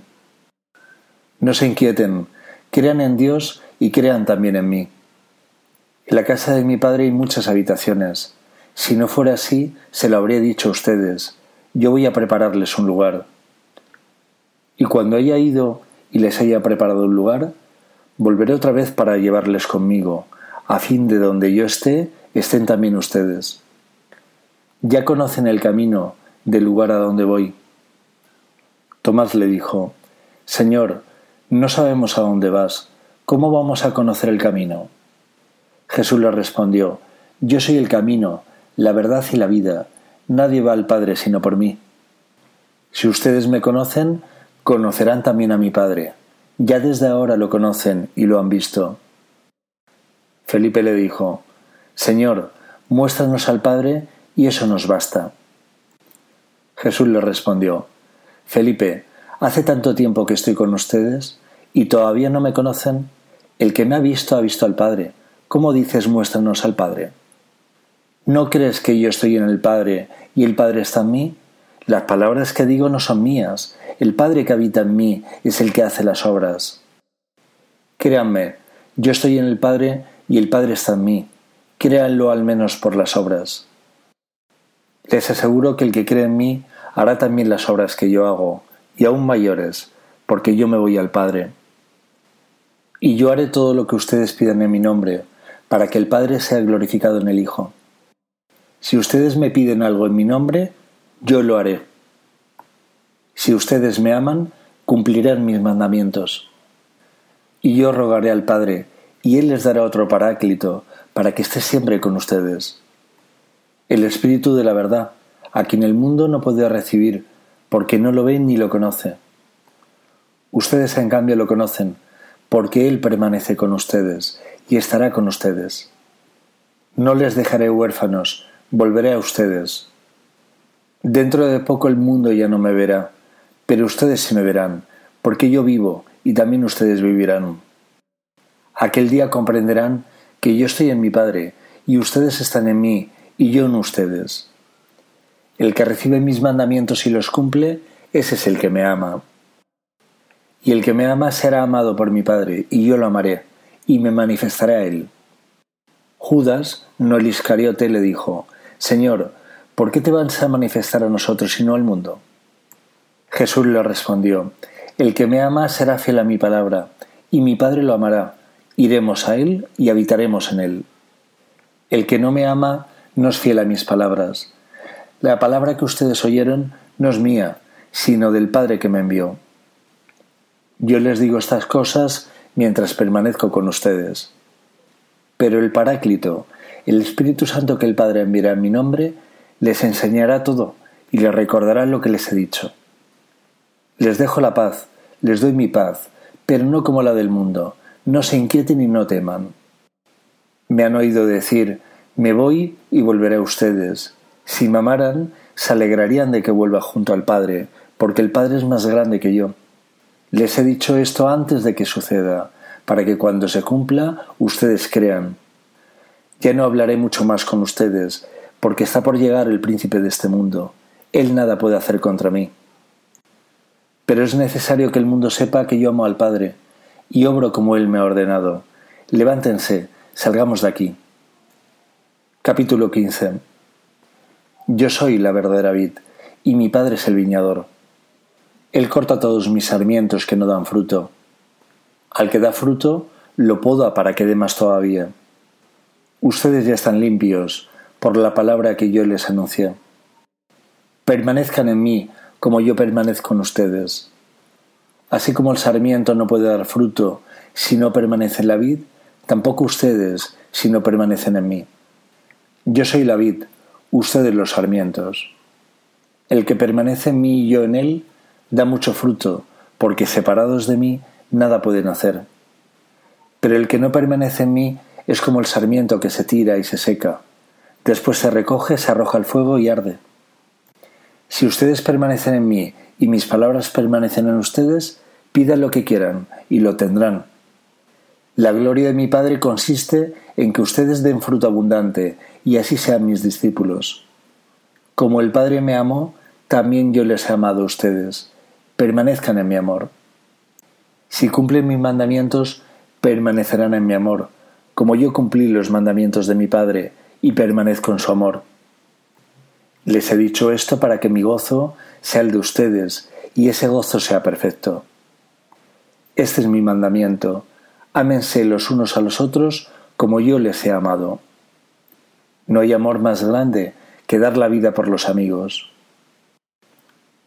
no se inquieten, crean en Dios y crean también en mí. En la casa de mi padre hay muchas habitaciones. Si no fuera así, se lo habría dicho a ustedes. Yo voy a prepararles un lugar. Y cuando haya ido y les haya preparado un lugar, volveré otra vez para llevarles conmigo, a fin de donde yo esté, estén también ustedes. Ya conocen el camino del lugar a donde voy. Tomás le dijo, Señor, no sabemos a dónde vas. ¿Cómo vamos a conocer el camino? Jesús le respondió, Yo soy el camino, la verdad y la vida. Nadie va al Padre sino por mí. Si ustedes me conocen, conocerán también a mi Padre. Ya desde ahora lo conocen y lo han visto. Felipe le dijo, Señor, muéstranos al Padre y eso nos basta. Jesús le respondió, Felipe, Hace tanto tiempo que estoy con ustedes y todavía no me conocen. El que me ha visto ha visto al Padre. ¿Cómo dices muéstranos al Padre? ¿No crees que yo estoy en el Padre y el Padre está en mí? Las palabras que digo no son mías. El Padre que habita en mí es el que hace las obras. Créanme, yo estoy en el Padre y el Padre está en mí. Créanlo al menos por las obras. Les aseguro que el que cree en mí hará también las obras que yo hago, y aún mayores, porque yo me voy al Padre. Y yo haré todo lo que ustedes pidan en mi nombre, para que el Padre sea glorificado en el Hijo. Si ustedes me piden algo en mi nombre, yo lo haré. Si ustedes me aman, cumplirán mis mandamientos. Y yo rogaré al Padre, y Él les dará otro paráclito, para que esté siempre con ustedes. El Espíritu de la verdad, a quien el mundo no puede recibir, porque no lo ven ni lo conocen. Ustedes en cambio lo conocen, porque Él permanece con ustedes y estará con ustedes. No les dejaré huérfanos, volveré a ustedes. Dentro de poco el mundo ya no me verá, pero ustedes sí me verán, porque yo vivo y también ustedes vivirán. Aquel día comprenderán que yo estoy en mi Padre, y ustedes están en mí, y yo en ustedes. El que recibe mis mandamientos y los cumple, ese es el que me ama. Y el que me ama será amado por mi Padre, y yo lo amaré, y me manifestaré a él. Judas, no el Iscariote, le dijo, Señor, ¿por qué te vas a manifestar a nosotros y no al mundo? Jesús le respondió, El que me ama será fiel a mi palabra, y mi Padre lo amará, iremos a él y habitaremos en él. El que no me ama no es fiel a mis palabras, la palabra que ustedes oyeron no es mía, sino del Padre que me envió. Yo les digo estas cosas mientras permanezco con ustedes. Pero el Paráclito, el Espíritu Santo que el Padre enviará en mi nombre, les enseñará todo y les recordará lo que les he dicho. Les dejo la paz, les doy mi paz, pero no como la del mundo. No se inquieten y no teman. Me han oído decir, me voy y volveré a ustedes. Si me amaran, se alegrarían de que vuelva junto al Padre, porque el Padre es más grande que yo. Les he dicho esto antes de que suceda, para que cuando se cumpla ustedes crean. Ya no hablaré mucho más con ustedes, porque está por llegar el príncipe de este mundo. Él nada puede hacer contra mí. Pero es necesario que el mundo sepa que yo amo al Padre, y obro como Él me ha ordenado. Levántense, salgamos de aquí. Capítulo 15 Yo soy la verdadera vid, y mi Padre es el viñador. Él corta todos mis sarmientos que no dan fruto. Al que da fruto, lo poda para que dé más todavía. Ustedes ya están limpios por la palabra que yo les anuncié. Permanezcan en mí como yo permanezco en ustedes. Así como el sarmiento no puede dar fruto si no permanece en la vid, tampoco ustedes si no permanecen en mí. Yo soy la vid, ustedes los sarmientos. El que permanece en mí y yo en él, da mucho fruto, porque separados de mí nada pueden hacer. Pero el que no permanece en mí es como el sarmiento que se tira y se seca. Después se recoge, se arroja al fuego y arde. Si ustedes permanecen en mí y mis palabras permanecen en ustedes, pidan lo que quieran y lo tendrán. La gloria de mi Padre consiste en que ustedes den fruto abundante y así sean mis discípulos. Como el Padre me amó, también yo les he amado a ustedes. Permanezcan en mi amor. Si cumplen mis mandamientos, permanecerán en mi amor, como yo cumplí los mandamientos de mi Padre y permanezco en su amor. Les he dicho esto para que mi gozo sea el de ustedes y ese gozo sea perfecto. Este es mi mandamiento. Ámense los unos a los otros como yo les he amado. No hay amor más grande que dar la vida por los amigos.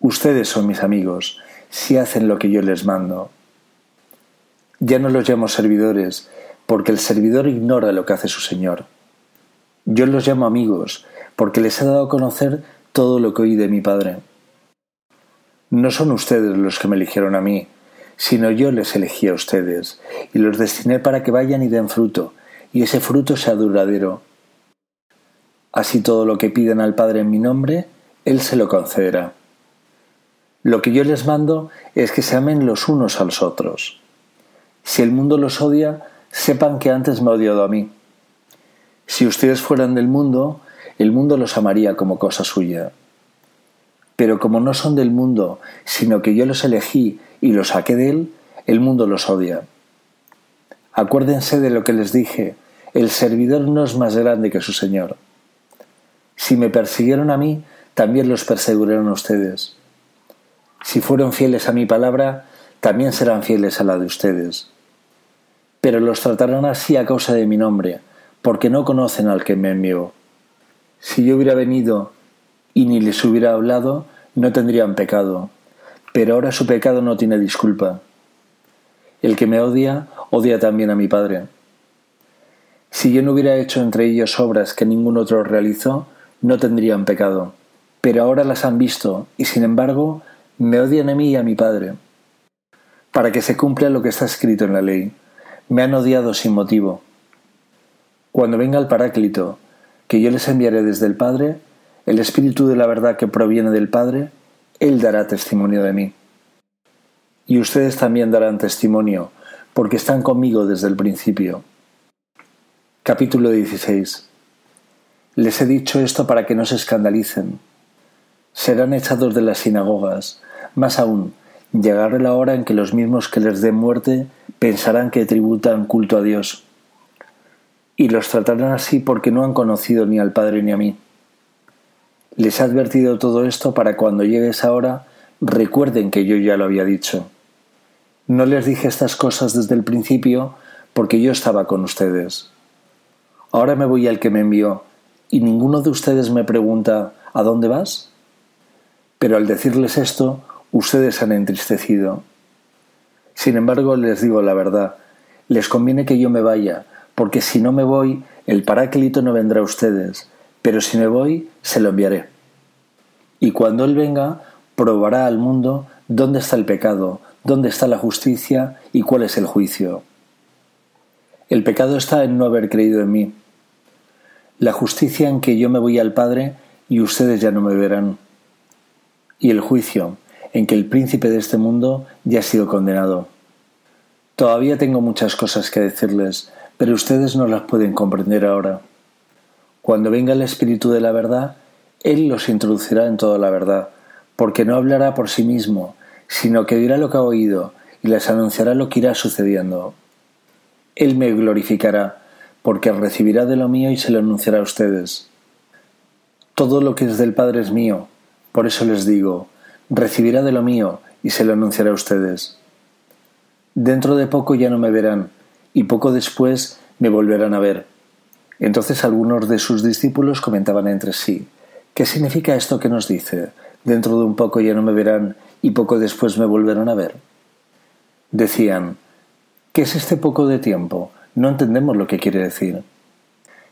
Ustedes son mis amigos si hacen lo que yo les mando. Ya no los llamo servidores, porque el servidor ignora lo que hace su Señor. Yo los llamo amigos, porque les he dado a conocer todo lo que oí de mi Padre. No son ustedes los que me eligieron a mí, sino yo les elegí a ustedes, y los destiné para que vayan y den fruto, y ese fruto sea duradero. Así todo lo que piden al Padre en mi nombre, Él se lo concederá. Lo que yo les mando es que se amen los unos a los otros. Si el mundo los odia, sepan que antes me ha odiado a mí. Si ustedes fueran del mundo, el mundo los amaría como cosa suya. Pero como no son del mundo, sino que yo los elegí y los saqué de él, el mundo los odia. Acuérdense de lo que les dije, el servidor no es más grande que su Señor. Si me persiguieron a mí, también los perseguirán ustedes. Si fueron fieles a mi palabra, también serán fieles a la de ustedes. Pero los tratarán así a causa de mi nombre, porque no conocen al que me envió. Si yo hubiera venido y ni les hubiera hablado, no tendrían pecado, pero ahora su pecado no tiene disculpa. El que me odia, odia también a mi Padre. Si yo no hubiera hecho entre ellos obras que ningún otro realizó, no tendrían pecado, pero ahora las han visto y sin embargo me odian a mí y a mi Padre. Para que se cumpla lo que está escrito en la ley, me han odiado sin motivo. Cuando venga el Paráclito, que yo les enviaré desde el Padre, el Espíritu de la verdad que proviene del Padre, Él dará testimonio de mí. Y ustedes también darán testimonio, porque están conmigo desde el principio. Capítulo 16. Les he dicho esto para que no se escandalicen. Serán echados de las sinagogas. Más aún, llegará la hora en que los mismos que les den muerte pensarán que tributan culto a Dios y los tratarán así porque no han conocido ni al Padre ni a mí. Les he advertido todo esto para cuando llegue esa hora recuerden que yo ya lo había dicho. No les dije estas cosas desde el principio porque yo estaba con ustedes. Ahora me voy al que me envió y ninguno de ustedes me pregunta ¿A dónde vas? Pero al decirles esto, ustedes han entristecido. Sin embargo, les digo la verdad, les conviene que yo me vaya, porque si no me voy, el Paráclito no vendrá a ustedes, pero si me voy, se lo enviaré. Y cuando Él venga, probará al mundo dónde está el pecado, dónde está la justicia y cuál es el juicio. El pecado está en no haber creído en mí. La justicia en que yo me voy al Padre y ustedes ya no me verán. Y el juicio en que el príncipe de este mundo ya ha sido condenado. Todavía tengo muchas cosas que decirles, pero ustedes no las pueden comprender ahora. Cuando venga el Espíritu de la verdad, Él los introducirá en toda la verdad, porque no hablará por sí mismo, sino que dirá lo que ha oído y les anunciará lo que irá sucediendo. Él me glorificará, porque recibirá de lo mío y se lo anunciará a ustedes. Todo lo que es del Padre es mío, por eso les digo, recibirá de lo mío y se lo anunciará a ustedes. Dentro de poco ya no me verán, y poco después me volverán a ver. Entonces algunos de sus discípulos comentaban entre sí, ¿qué significa esto que nos dice? Dentro de un poco ya no me verán y poco después me volverán a ver. Decían, ¿qué es este poco de tiempo? No entendemos lo que quiere decir.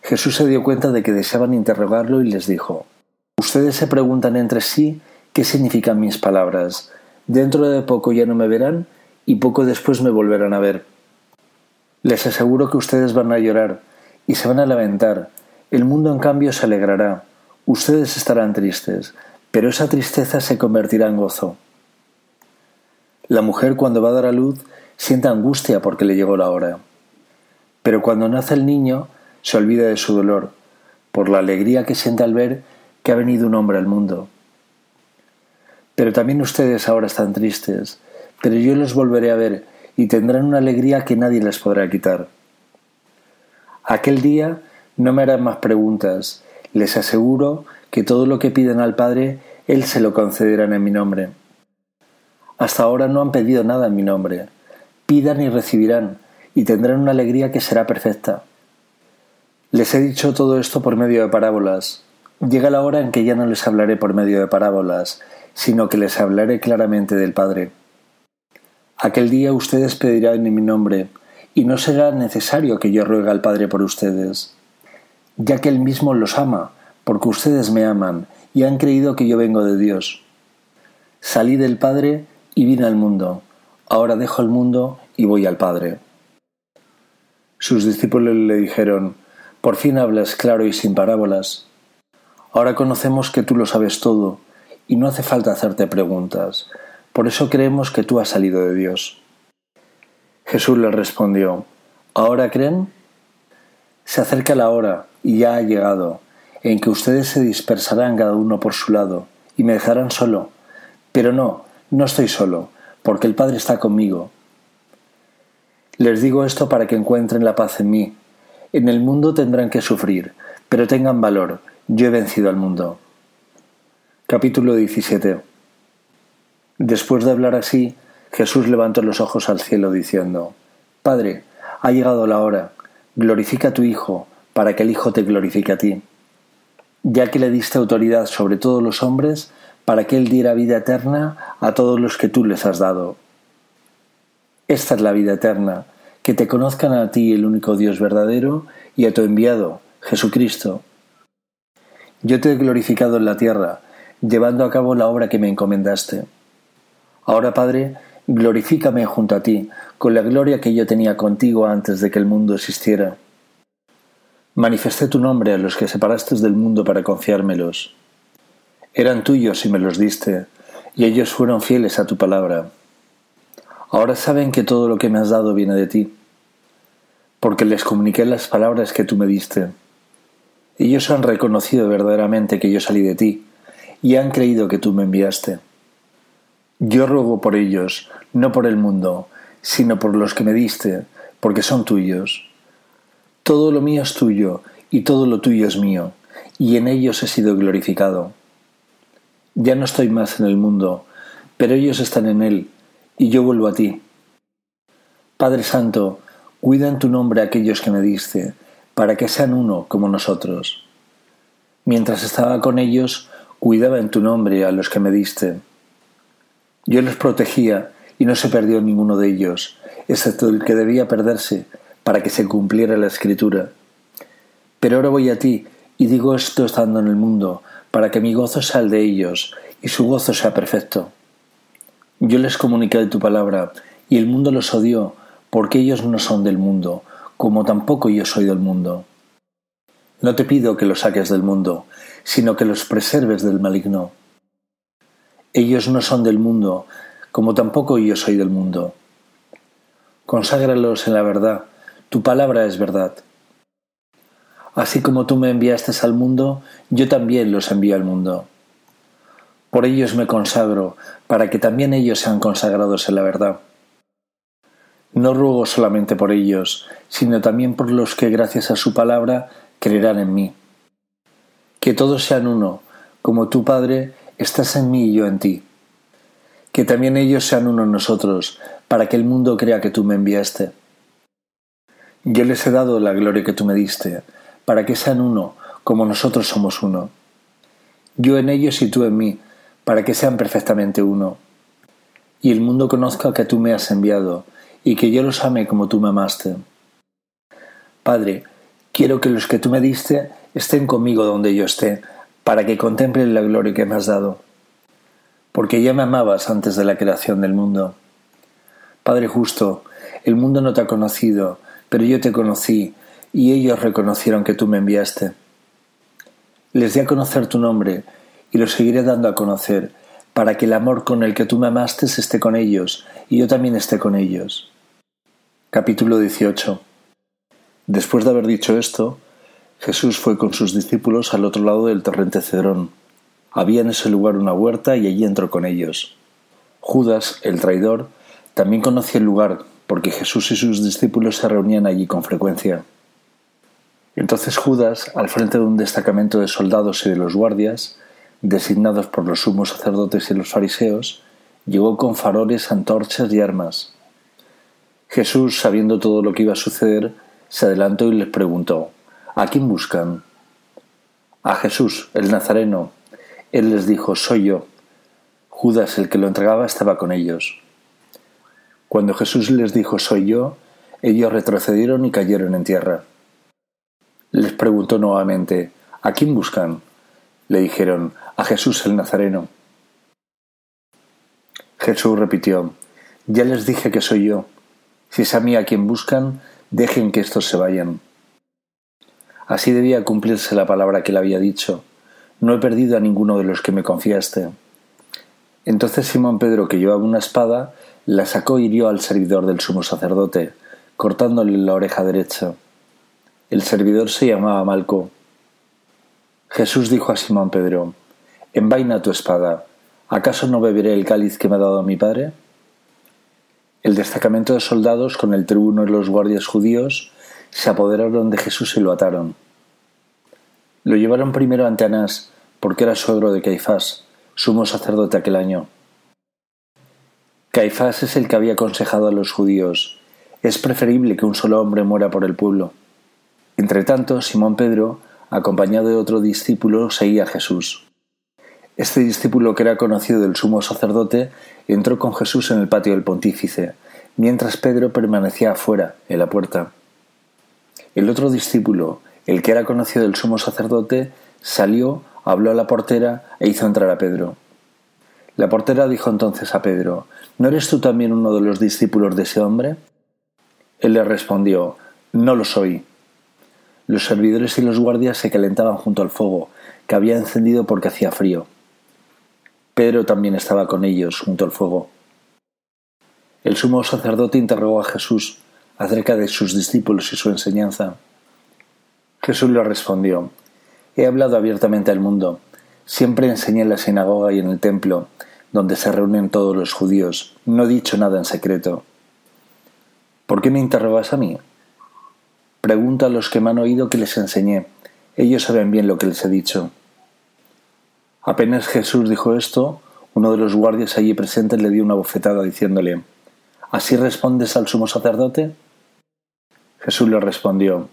Jesús se dio cuenta de que deseaban interrogarlo y les dijo, Ustedes se preguntan entre sí qué significan mis palabras. Dentro de poco ya no me verán y poco después me volverán a ver. Les aseguro que ustedes van a llorar y se van a lamentar. El mundo en cambio se alegrará. Ustedes estarán tristes, pero esa tristeza se convertirá en gozo. La mujer cuando va a dar a luz siente angustia porque le llegó la hora. Pero cuando nace el niño se olvida de su dolor, por la alegría que siente al ver que ha venido un hombre al mundo. Pero también ustedes ahora están tristes, pero yo los volveré a ver y tendrán una alegría que nadie les podrá quitar. Aquel día no me harán más preguntas, les aseguro que todo lo que piden al Padre, Él se lo concederán en mi nombre. Hasta ahora no han pedido nada en mi nombre. Pidan y recibirán, y tendrán una alegría que será perfecta. Les he dicho todo esto por medio de parábolas. Llega la hora en que ya no les hablaré por medio de parábolas, sino que les hablaré claramente del Padre. Aquel día ustedes pedirán en mi nombre, y no será necesario que yo ruegue al Padre por ustedes, ya que Él mismo los ama, porque ustedes me aman y han creído que yo vengo de Dios. Salí del Padre y vine al mundo. Ahora dejo el mundo y voy al Padre. Sus discípulos le dijeron, Por fin hablas claro y sin parábolas. Ahora conocemos que tú lo sabes todo, y no hace falta hacerte preguntas. Por eso creemos que tú has salido de Dios. Jesús le respondió, ¿Ahora creen? Se acerca la hora, y ya ha llegado, en que ustedes se dispersarán cada uno por su lado, y me dejarán solo. Pero no, no estoy solo, porque el Padre está conmigo. Les digo esto para que encuentren la paz en mí. En el mundo tendrán que sufrir, pero tengan valor, yo he vencido al mundo. Capítulo 17 Después de hablar así, Jesús levantó los ojos al cielo diciendo, Padre, ha llegado la hora, glorifica a tu Hijo, para que el Hijo te glorifique a ti. Ya que le diste autoridad sobre todos los hombres, para que Él diera vida eterna a todos los que tú les has dado. Esta es la vida eterna, que te conozcan a ti el único Dios verdadero y a tu enviado, Jesucristo. Yo te he glorificado en la tierra, llevando a cabo la obra que me encomendaste. Ahora, Padre, glorifícame junto a ti, con la gloria que yo tenía contigo antes de que el mundo existiera. Manifesté tu nombre a los que separaste del mundo para confiármelos. Eran tuyos y me los diste, y ellos fueron fieles a tu palabra. Ahora saben que todo lo que me has dado viene de ti, porque les comuniqué las palabras que tú me diste. Ellos han reconocido verdaderamente que yo salí de ti, y han creído que tú me enviaste. Yo ruego por ellos, no por el mundo, sino por los que me diste, porque son tuyos. Todo lo mío es tuyo, y todo lo tuyo es mío, y en ellos he sido glorificado. Ya no estoy más en el mundo, pero ellos están en él, y yo vuelvo a ti. Padre Santo, cuida en tu nombre a aquellos que me diste, para que sean uno como nosotros. Mientras estaba con ellos, cuidaba en tu nombre a los que me diste. Yo los protegía y no se perdió ninguno de ellos, excepto el que debía perderse para que se cumpliera la escritura. Pero ahora voy a ti y digo esto estando en el mundo, para que mi gozo sea el de ellos y su gozo sea perfecto. Yo les comuniqué tu palabra, y el mundo los odió, porque ellos no son del mundo, como tampoco yo soy del mundo. No te pido que los saques del mundo, sino que los preserves del maligno. Ellos no son del mundo, como tampoco yo soy del mundo. Conságralos en la verdad, tu palabra es verdad. Así como tú me enviaste al mundo, yo también los envío al mundo. Por ellos me consagro, para que también ellos sean consagrados en la verdad. No ruego solamente por ellos, sino también por los que gracias a su palabra creerán en mí. Que todos sean uno, como tu Padre estás en mí y yo en ti. Que también ellos sean uno en nosotros, para que el mundo crea que tú me enviaste. Yo les he dado la gloria que tú me diste, para que sean uno, como nosotros somos uno. Yo en ellos y tú en mí, para que sean perfectamente uno. Y el mundo conozca que tú me has enviado, y que yo los ame como tú me amaste. Padre, quiero que los que tú me diste estén conmigo donde yo esté, para que contemplen la gloria que me has dado. Porque ya me amabas antes de la creación del mundo. Padre justo, el mundo no te ha conocido, pero yo te conocí, y ellos reconocieron que tú me enviaste. Les di a conocer tu nombre, y lo seguiré dando a conocer, para que el amor con el que tú me amaste esté con ellos, y yo también esté con ellos. Capítulo 18 Después de haber dicho esto, Jesús fue con sus discípulos al otro lado del torrente Cedrón. Había en ese lugar una huerta y allí entró con ellos. Judas, el traidor, también conocía el lugar, porque Jesús y sus discípulos se reunían allí con frecuencia. Entonces Judas, al frente de un destacamento de soldados y de los guardias, designados por los sumos sacerdotes y los fariseos, llegó con faroles, antorchas y armas. Jesús, sabiendo todo lo que iba a suceder, se adelantó y les preguntó, ¿A quién buscan? A Jesús, el Nazareno. Él les dijo, soy yo. Judas, el que lo entregaba, estaba con ellos. Cuando Jesús les dijo, soy yo, ellos retrocedieron y cayeron en tierra. Les preguntó nuevamente, ¿a quién buscan? Le dijeron, a Jesús el Nazareno. Jesús repitió, Ya les dije que soy yo. Si es a mí a quien buscan, dejen que estos se vayan. Así debía cumplirse la palabra que le había dicho. No he perdido a ninguno de los que me confiaste. Entonces Simón Pedro, que llevaba una espada, la sacó y hirió al servidor del sumo sacerdote, cortándole la oreja derecha. El servidor se llamaba Malco. Jesús dijo a Simón Pedro, Envaina tu espada, ¿acaso no beberé el cáliz que me ha dado mi padre? El destacamento de soldados, con el tribuno y los guardias judíos, se apoderaron de Jesús y lo ataron. Lo llevaron primero ante Anás, porque era suegro de Caifás, sumo sacerdote aquel año. Caifás es el que había aconsejado a los judíos, es preferible que un solo hombre muera por el pueblo. Entretanto, Simón Pedro acompañado de otro discípulo, seguía a Jesús. Este discípulo, que era conocido del sumo sacerdote, entró con Jesús en el patio del pontífice, mientras Pedro permanecía afuera, en la puerta. El otro discípulo, el que era conocido del sumo sacerdote, salió, habló a la portera e hizo entrar a Pedro. La portera dijo entonces a Pedro, ¿No eres tú también uno de los discípulos de ese hombre? Él le respondió, No lo soy. Los servidores y los guardias se calentaban junto al fuego, que había encendido porque hacía frío. Pedro también estaba con ellos junto al fuego. El sumo sacerdote interrogó a Jesús acerca de sus discípulos y su enseñanza. Jesús le respondió, He hablado abiertamente al mundo, siempre enseñé en la sinagoga y en el templo, donde se reúnen todos los judíos, no he dicho nada en secreto. ¿Por qué me interrogas a mí? Pregunta a los que me han oído que les enseñé. Ellos saben bien lo que les he dicho. Apenas Jesús dijo esto, uno de los guardias allí presentes le dio una bofetada diciéndole, ¿Así respondes al sumo sacerdote? Jesús le respondió,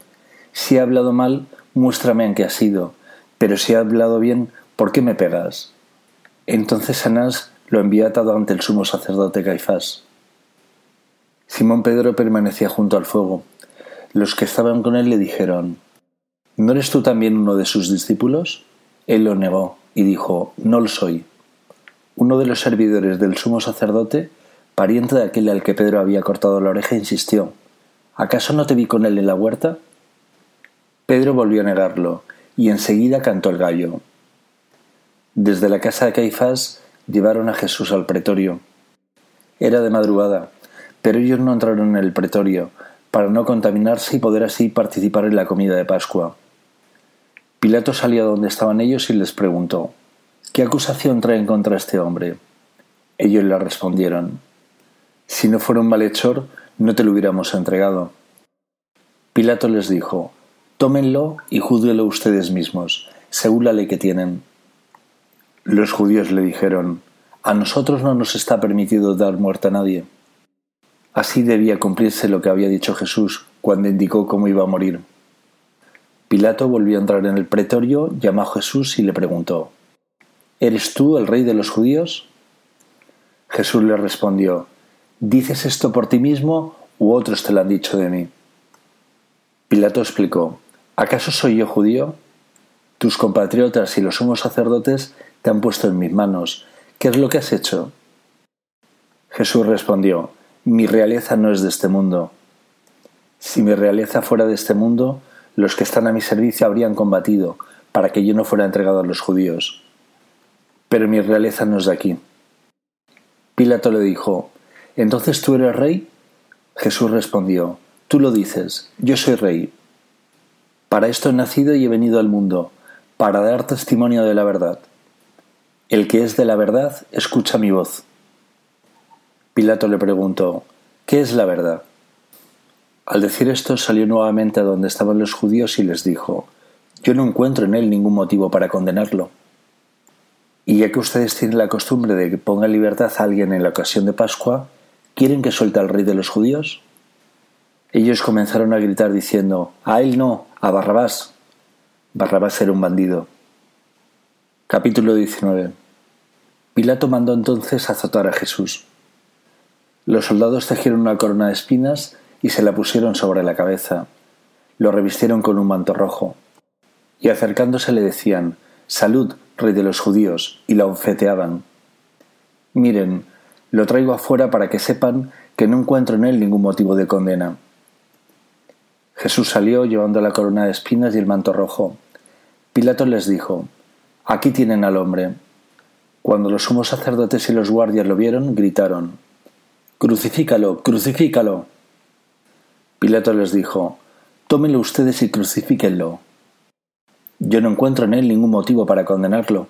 Si he hablado mal, muéstrame en qué ha sido, pero si he hablado bien, ¿por qué me pegas? Entonces Anás lo envió atado ante el sumo sacerdote Caifás. Simón Pedro permanecía junto al fuego. Los que estaban con él le dijeron, ¿No eres tú también uno de sus discípulos? Él lo negó y dijo, No lo soy. uno de los servidores del sumo sacerdote, pariente de aquel al que Pedro había cortado la oreja, insistió ¿Acaso no te vi con él en la huerta? Pedro volvió a negarlo, y enseguida cantó el gallo. Desde la casa de Caifás llevaron a Jesús al pretorio. Era de madrugada, pero ellos no entraron en el pretorio, para no contaminarse y poder así participar en la comida de Pascua. Pilato salió donde estaban ellos y les preguntó ¿Qué acusación traen contra este hombre? Ellos le respondieron Si no fuera un malhechor, no te lo hubiéramos entregado. Pilato les dijo Tómenlo y júzguelo ustedes mismos, según la ley que tienen. Los judíos le dijeron A nosotros no nos está permitido dar muerte a nadie. Así debía cumplirse lo que había dicho Jesús cuando indicó cómo iba a morir. Pilato volvió a entrar en el pretorio, llamó a Jesús y le preguntó ¿Eres tú el rey de los judíos? Jesús le respondió, ¿Dices esto por ti mismo u otros te lo han dicho de mí? Pilato explicó, ¿acaso soy yo judío? Tus compatriotas y los sumos sacerdotes te han puesto en mis manos. ¿Qué es lo que has hecho? Jesús respondió, Mi realeza no es de este mundo. Si mi realeza fuera de este mundo, los que están a mi servicio habrían combatido para que yo no fuera entregado a los judíos pero mi realeza no es de aquí. Pilato le dijo, ¿Entonces tú eres rey? Jesús respondió, Tú lo dices, yo soy rey. Para esto he nacido y he venido al mundo, para dar testimonio de la verdad. El que es de la verdad, escucha mi voz. Pilato le preguntó, ¿qué es la verdad? Al decir esto salió nuevamente a donde estaban los judíos y les dijo, Yo no encuentro en él ningún motivo para condenarlo. Y ya que ustedes tienen la costumbre de que ponga en libertad a alguien en la ocasión de Pascua, ¿quieren que suelte al rey de los judíos? Ellos comenzaron a gritar diciendo, a él no, a Barrabás. Barrabás era un bandido. Capítulo 19. Pilato mandó entonces azotar a Jesús. Los soldados tejieron una corona de espinas y se la pusieron sobre la cabeza. Lo revistieron con un manto rojo. Y acercándose le decían, Salud, rey de los judíos, y la ofeteaban. Miren, lo traigo afuera para que sepan que no encuentro en él ningún motivo de condena. Jesús salió llevando la corona de espinas y el manto rojo. Pilato les dijo, Aquí tienen al hombre. Cuando los sumos sacerdotes y los guardias lo vieron, gritaron, Crucifícalo, crucifícalo. Pilato les dijo, Tómenlo ustedes y crucifíquenlo. Yo no encuentro en él ningún motivo para condenarlo.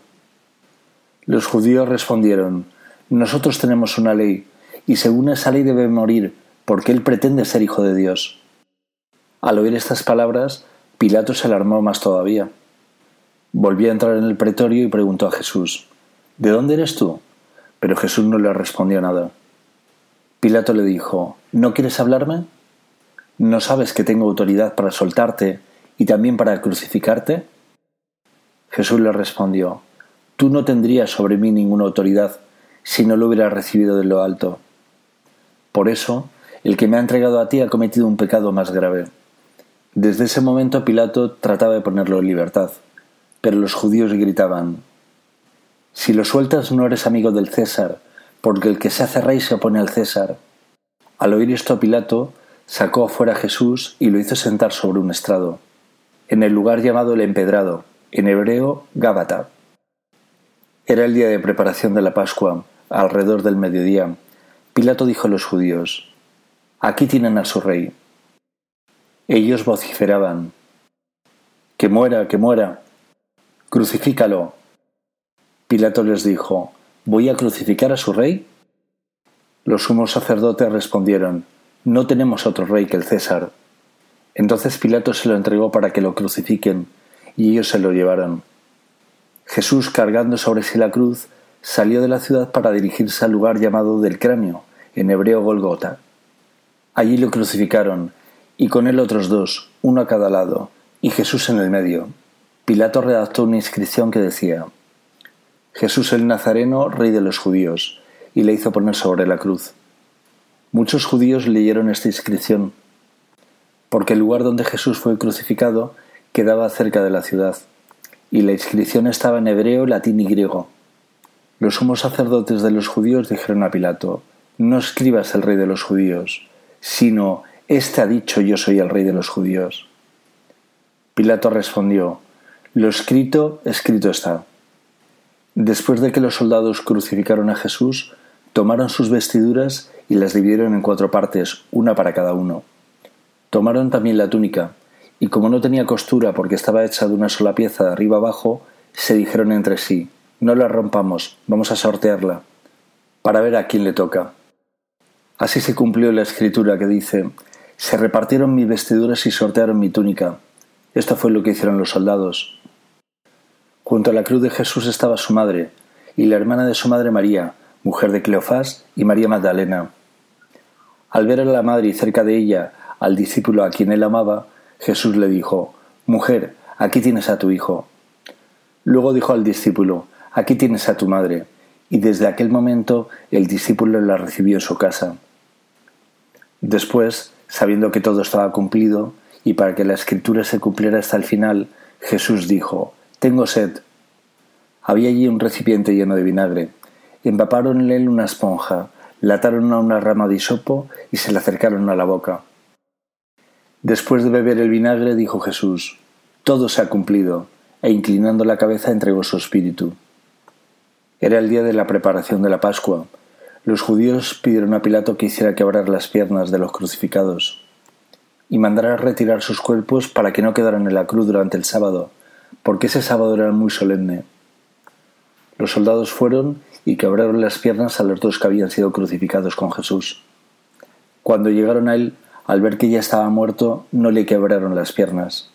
Los judíos respondieron, Nosotros tenemos una ley, y según esa ley debe morir, porque él pretende ser hijo de Dios. Al oír estas palabras, Pilato se alarmó más todavía. Volvió a entrar en el pretorio y preguntó a Jesús, ¿De dónde eres tú? Pero Jesús no le respondió nada. Pilato le dijo, ¿No quieres hablarme? ¿No sabes que tengo autoridad para soltarte y también para crucificarte? Jesús le respondió, Tú no tendrías sobre mí ninguna autoridad si no lo hubieras recibido de lo alto. Por eso, el que me ha entregado a ti ha cometido un pecado más grave. Desde ese momento Pilato trataba de ponerlo en libertad, pero los judíos gritaban, Si lo sueltas no eres amigo del César, porque el que se hace rey se opone al César. Al oír esto Pilato sacó afuera a Jesús y lo hizo sentar sobre un estrado, en el lugar llamado el empedrado, en hebreo Gábata. Era el día de preparación de la Pascua, alrededor del mediodía. Pilato dijo a los judíos, Aquí tienen a su rey. Ellos vociferaban, Que muera, que muera. Crucifícalo. Pilato les dijo, ¿Voy a crucificar a su rey? Los sumos sacerdotes respondieron, No tenemos otro rey que el César. Entonces Pilato se lo entregó para que lo crucifiquen y ellos se lo llevaron. Jesús, cargando sobre sí la cruz, salió de la ciudad para dirigirse al lugar llamado del cráneo, en hebreo Golgota. Allí lo crucificaron, y con él otros dos, uno a cada lado, y Jesús en el medio. Pilato redactó una inscripción que decía Jesús el Nazareno, rey de los judíos, y le hizo poner sobre la cruz. Muchos judíos leyeron esta inscripción, porque el lugar donde Jesús fue crucificado quedaba cerca de la ciudad, y la inscripción estaba en hebreo, latín y griego. Los sumos sacerdotes de los judíos dijeron a Pilato, No escribas el rey de los judíos, sino, Este ha dicho yo soy el rey de los judíos. Pilato respondió, Lo escrito, escrito está. Después de que los soldados crucificaron a Jesús, tomaron sus vestiduras y las dividieron en cuatro partes, una para cada uno. Tomaron también la túnica, y como no tenía costura porque estaba hecha de una sola pieza de arriba abajo, se dijeron entre sí, no la rompamos, vamos a sortearla, para ver a quién le toca. Así se cumplió la escritura que dice, se repartieron mis vestiduras y sortearon mi túnica. Esto fue lo que hicieron los soldados. Junto a la cruz de Jesús estaba su madre, y la hermana de su madre María, mujer de Cleofás, y María Magdalena. Al ver a la madre y cerca de ella al discípulo a quien él amaba, Jesús le dijo, Mujer, aquí tienes a tu hijo. Luego dijo al discípulo, Aquí tienes a tu madre. Y desde aquel momento el discípulo la recibió en su casa. Después, sabiendo que todo estaba cumplido, y para que la escritura se cumpliera hasta el final, Jesús dijo, Tengo sed. Había allí un recipiente lleno de vinagre. Empaparon en una esponja, lataron a una rama de hisopo y se la acercaron a la boca. Después de beber el vinagre, dijo Jesús, Todo se ha cumplido, e inclinando la cabeza entregó su espíritu. Era el día de la preparación de la Pascua. Los judíos pidieron a Pilato que hiciera quebrar las piernas de los crucificados y mandara retirar sus cuerpos para que no quedaran en la cruz durante el sábado, porque ese sábado era muy solemne. Los soldados fueron y quebraron las piernas a los dos que habían sido crucificados con Jesús. Cuando llegaron a él, al ver que ya estaba muerto, no le quebraron las piernas,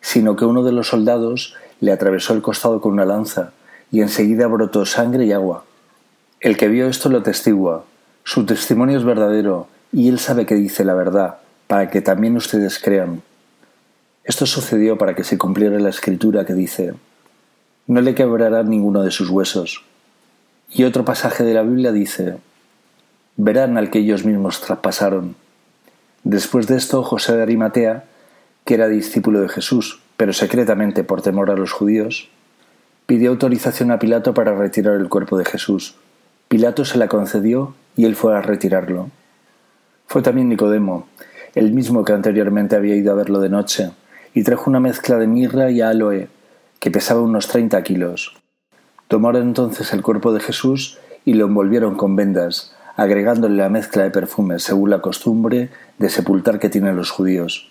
sino que uno de los soldados le atravesó el costado con una lanza, y enseguida brotó sangre y agua. El que vio esto lo testigua, su testimonio es verdadero, y él sabe que dice la verdad, para que también ustedes crean. Esto sucedió para que se cumpliera la escritura que dice, no le quebrará ninguno de sus huesos. Y otro pasaje de la Biblia dice, verán al que ellos mismos traspasaron. Después de esto, José de Arimatea, que era discípulo de Jesús, pero secretamente por temor a los judíos, pidió autorización a Pilato para retirar el cuerpo de Jesús. Pilato se la concedió y él fue a retirarlo. Fue también Nicodemo, el mismo que anteriormente había ido a verlo de noche, y trajo una mezcla de mirra y aloe, que pesaba unos treinta kilos. Tomaron entonces el cuerpo de Jesús y lo envolvieron con vendas, agregándole la mezcla de perfumes según la costumbre de sepultar que tienen los judíos.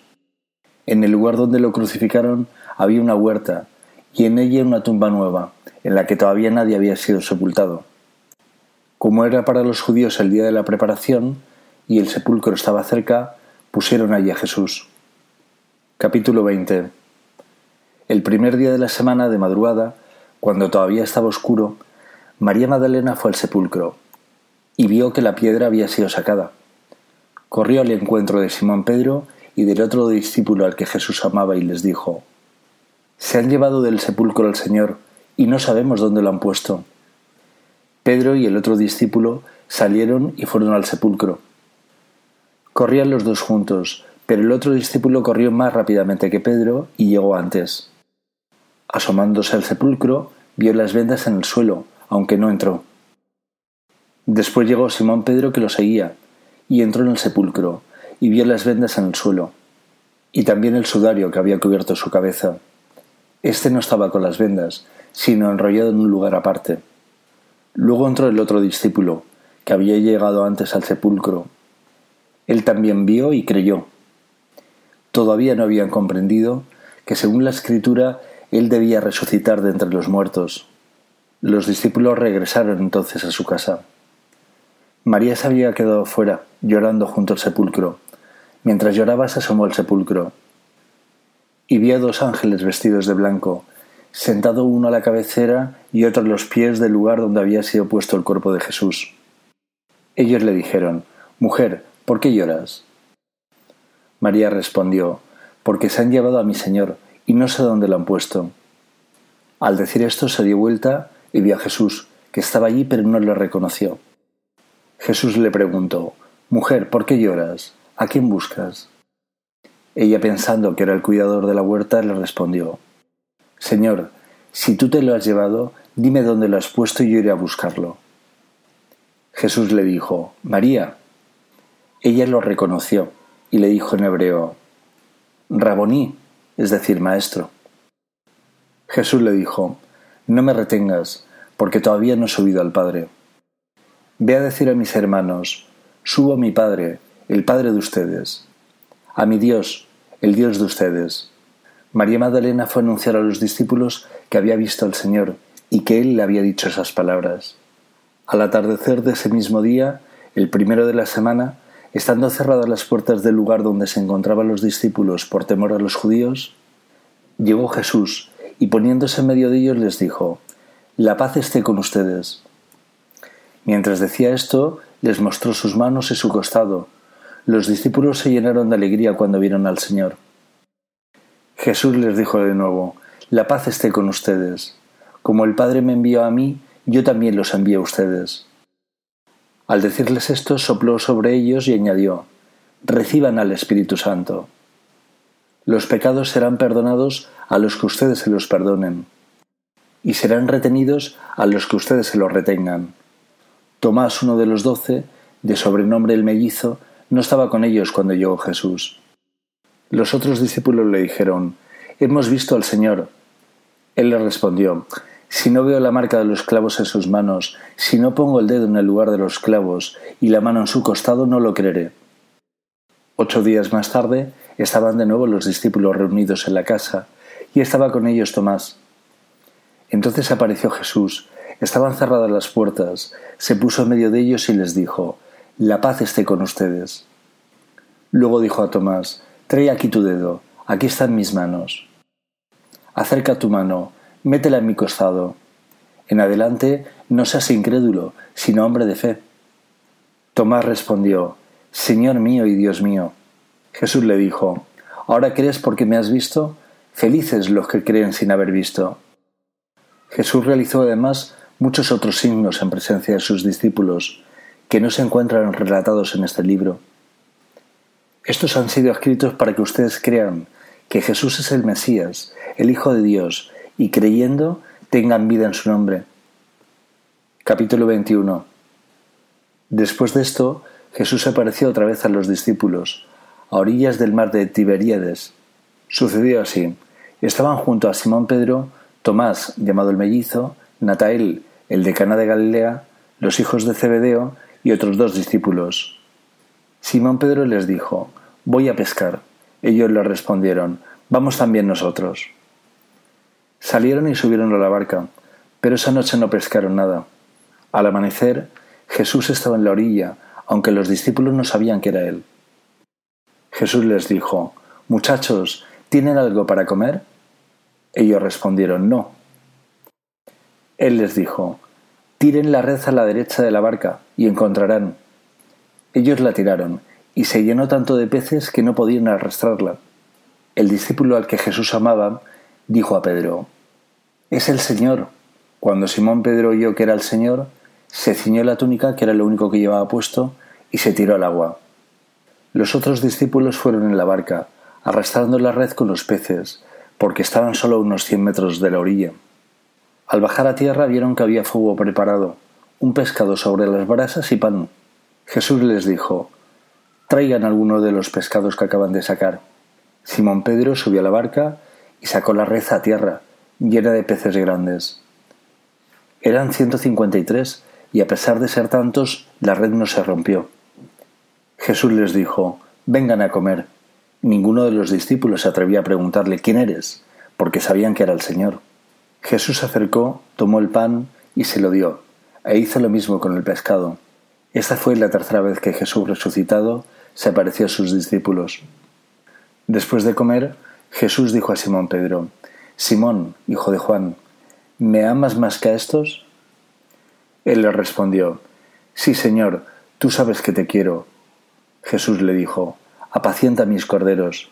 En el lugar donde lo crucificaron había una huerta, y en ella una tumba nueva, en la que todavía nadie había sido sepultado. Como era para los judíos el día de la preparación, y el sepulcro estaba cerca, pusieron allí a Jesús. Capítulo 20 El primer día de la semana, de madrugada, cuando todavía estaba oscuro, María Magdalena fue al sepulcro y vio que la piedra había sido sacada. Corrió al encuentro de Simón Pedro y del otro discípulo al que Jesús amaba y les dijo, Se han llevado del sepulcro al Señor y no sabemos dónde lo han puesto. Pedro y el otro discípulo salieron y fueron al sepulcro. Corrían los dos juntos, pero el otro discípulo corrió más rápidamente que Pedro y llegó antes. Asomándose al sepulcro, vio las vendas en el suelo, aunque no entró. Después llegó Simón Pedro que lo seguía, y entró en el sepulcro, y vio las vendas en el suelo, y también el sudario que había cubierto su cabeza. Este no estaba con las vendas, sino enrollado en un lugar aparte. Luego entró el otro discípulo, que había llegado antes al sepulcro. Él también vio y creyó. Todavía no habían comprendido que según la escritura él debía resucitar de entre los muertos. Los discípulos regresaron entonces a su casa. María se había quedado fuera, llorando junto al sepulcro. Mientras lloraba se asomó al sepulcro y vio dos ángeles vestidos de blanco, sentado uno a la cabecera y otro a los pies del lugar donde había sido puesto el cuerpo de Jesús. Ellos le dijeron, Mujer, ¿por qué lloras? María respondió, Porque se han llevado a mi Señor, y no sé dónde lo han puesto. Al decir esto se dio vuelta y vio a Jesús, que estaba allí pero no lo reconoció. Jesús le preguntó, Mujer, ¿por qué lloras? ¿A quién buscas? Ella, pensando que era el cuidador de la huerta, le respondió, Señor, si tú te lo has llevado, Dime dónde lo has puesto y yo iré a buscarlo. Jesús le dijo, María. Ella lo reconoció y le dijo en hebreo, Raboní, es decir, maestro. Jesús le dijo, No me retengas, porque todavía no he subido al Padre. Ve a decir a mis hermanos, Subo a mi Padre, el Padre de ustedes, a mi Dios, el Dios de ustedes. María Magdalena fue a anunciar a los discípulos que había visto al Señor y que Él le había dicho esas palabras. Al atardecer de ese mismo día, el primero de la semana, estando cerradas las puertas del lugar donde se encontraban los discípulos por temor a los judíos, llegó Jesús y poniéndose en medio de ellos les dijo, La paz esté con ustedes. Mientras decía esto, les mostró sus manos y su costado. Los discípulos se llenaron de alegría cuando vieron al Señor. Jesús les dijo de nuevo, La paz esté con ustedes. Como el Padre me envió a mí, yo también los envío a ustedes. Al decirles esto, sopló sobre ellos y añadió, Reciban al Espíritu Santo. Los pecados serán perdonados a los que ustedes se los perdonen, y serán retenidos a los que ustedes se los retengan. Tomás, uno de los doce, de sobrenombre el mellizo, no estaba con ellos cuando llegó Jesús. Los otros discípulos le dijeron, Hemos visto al Señor. Él le respondió, si no veo la marca de los clavos en sus manos, si no pongo el dedo en el lugar de los clavos y la mano en su costado, no lo creeré. Ocho días más tarde estaban de nuevo los discípulos reunidos en la casa, y estaba con ellos Tomás. Entonces apareció Jesús, estaban cerradas las puertas, se puso en medio de ellos y les dijo, La paz esté con ustedes. Luego dijo a Tomás, Trae aquí tu dedo, aquí están mis manos. Acerca tu mano, métela en mi costado. En adelante no seas incrédulo, sino hombre de fe. Tomás respondió, Señor mío y Dios mío. Jesús le dijo, ¿Ahora crees porque me has visto? Felices los que creen sin haber visto. Jesús realizó además muchos otros signos en presencia de sus discípulos, que no se encuentran relatados en este libro. Estos han sido escritos para que ustedes crean que Jesús es el Mesías, el Hijo de Dios, y creyendo tengan vida en su nombre. Capítulo 21 Después de esto, Jesús apareció otra vez a los discípulos, a orillas del mar de Tiberíades. Sucedió así. Estaban junto a Simón Pedro, Tomás, llamado el mellizo, Natael, el de Cana de Galilea, los hijos de Zebedeo y otros dos discípulos. Simón Pedro les dijo, Voy a pescar. Ellos le respondieron, Vamos también nosotros. Salieron y subieron a la barca, pero esa noche no pescaron nada. Al amanecer, Jesús estaba en la orilla, aunque los discípulos no sabían que era él. Jesús les dijo, Muchachos, ¿tienen algo para comer? Ellos respondieron, No. Él les dijo, Tiren la red a la derecha de la barca y encontrarán. Ellos la tiraron, y se llenó tanto de peces que no podían arrastrarla. El discípulo al que Jesús amaba dijo a Pedro, Es el Señor. Cuando Simón Pedro oyó que era el Señor, se ciñó la túnica, que era lo único que llevaba puesto, y se tiró al agua. Los otros discípulos fueron en la barca, arrastrando la red con los peces, porque estaban solo unos cien metros de la orilla. Al bajar a tierra vieron que había fuego preparado, un pescado sobre las brasas y pan. Jesús les dijo, Traigan alguno de los pescados que acaban de sacar. Simón Pedro subió a la barca y sacó la red a tierra, llena de peces grandes. Eran ciento cincuenta y tres, y a pesar de ser tantos, la red no se rompió. Jesús les dijo, Vengan a comer. Ninguno de los discípulos se atrevía a preguntarle ¿Quién eres? porque sabían que era el Señor. Jesús se acercó, tomó el pan y se lo dio, e hizo lo mismo con el pescado. Esta fue la tercera vez que Jesús resucitado se apareció a sus discípulos. Después de comer, Jesús dijo a Simón Pedro, Simón, hijo de Juan, ¿me amas más que a estos? Él le respondió, Sí, Señor, tú sabes que te quiero. Jesús le dijo, Apacienta mis corderos.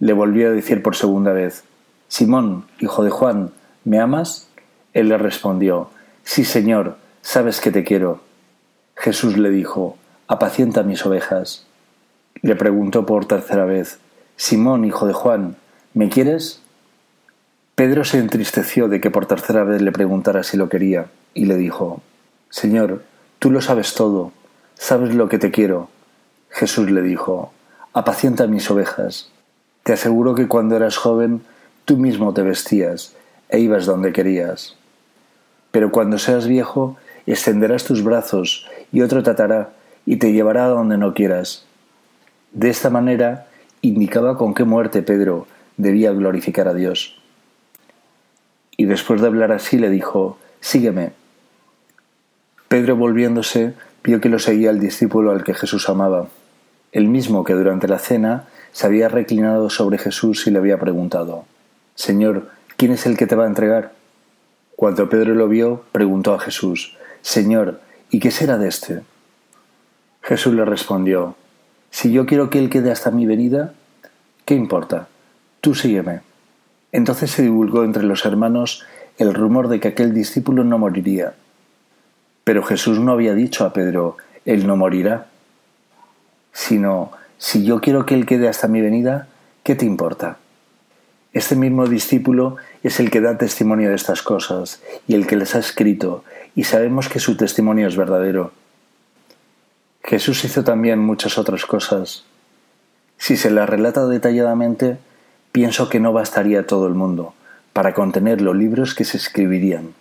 Le volvió a decir por segunda vez, Simón, hijo de Juan, ¿me amas? Él le respondió, Sí, Señor, sabes que te quiero. Jesús le dijo, Apacienta mis ovejas. Le preguntó por tercera vez, Simón, hijo de Juan, ¿me quieres? Pedro se entristeció de que por tercera vez le preguntara si lo quería, y le dijo Señor, tú lo sabes todo, sabes lo que te quiero. Jesús le dijo Apacienta mis ovejas. Te aseguro que cuando eras joven tú mismo te vestías e ibas donde querías. Pero cuando seas viejo, extenderás tus brazos y otro te atará y te llevará a donde no quieras. De esta manera indicaba con qué muerte Pedro debía glorificar a Dios. Y después de hablar así le dijo, Sígueme. Pedro volviéndose vio que lo seguía el discípulo al que Jesús amaba, el mismo que durante la cena se había reclinado sobre Jesús y le había preguntado, Señor, ¿quién es el que te va a entregar? Cuando Pedro lo vio, preguntó a Jesús, Señor, ¿y qué será de éste? Jesús le respondió, Si yo quiero que él quede hasta mi venida, ¿qué importa? Tú sígueme. Entonces se divulgó entre los hermanos el rumor de que aquel discípulo no moriría. Pero Jesús no había dicho a Pedro, Él no morirá, sino, si yo quiero que Él quede hasta mi venida, ¿qué te importa? Este mismo discípulo es el que da testimonio de estas cosas y el que les ha escrito, y sabemos que su testimonio es verdadero. Jesús hizo también muchas otras cosas. Si se las relata detalladamente, pienso que no bastaría todo el mundo para contener los libros que se escribirían.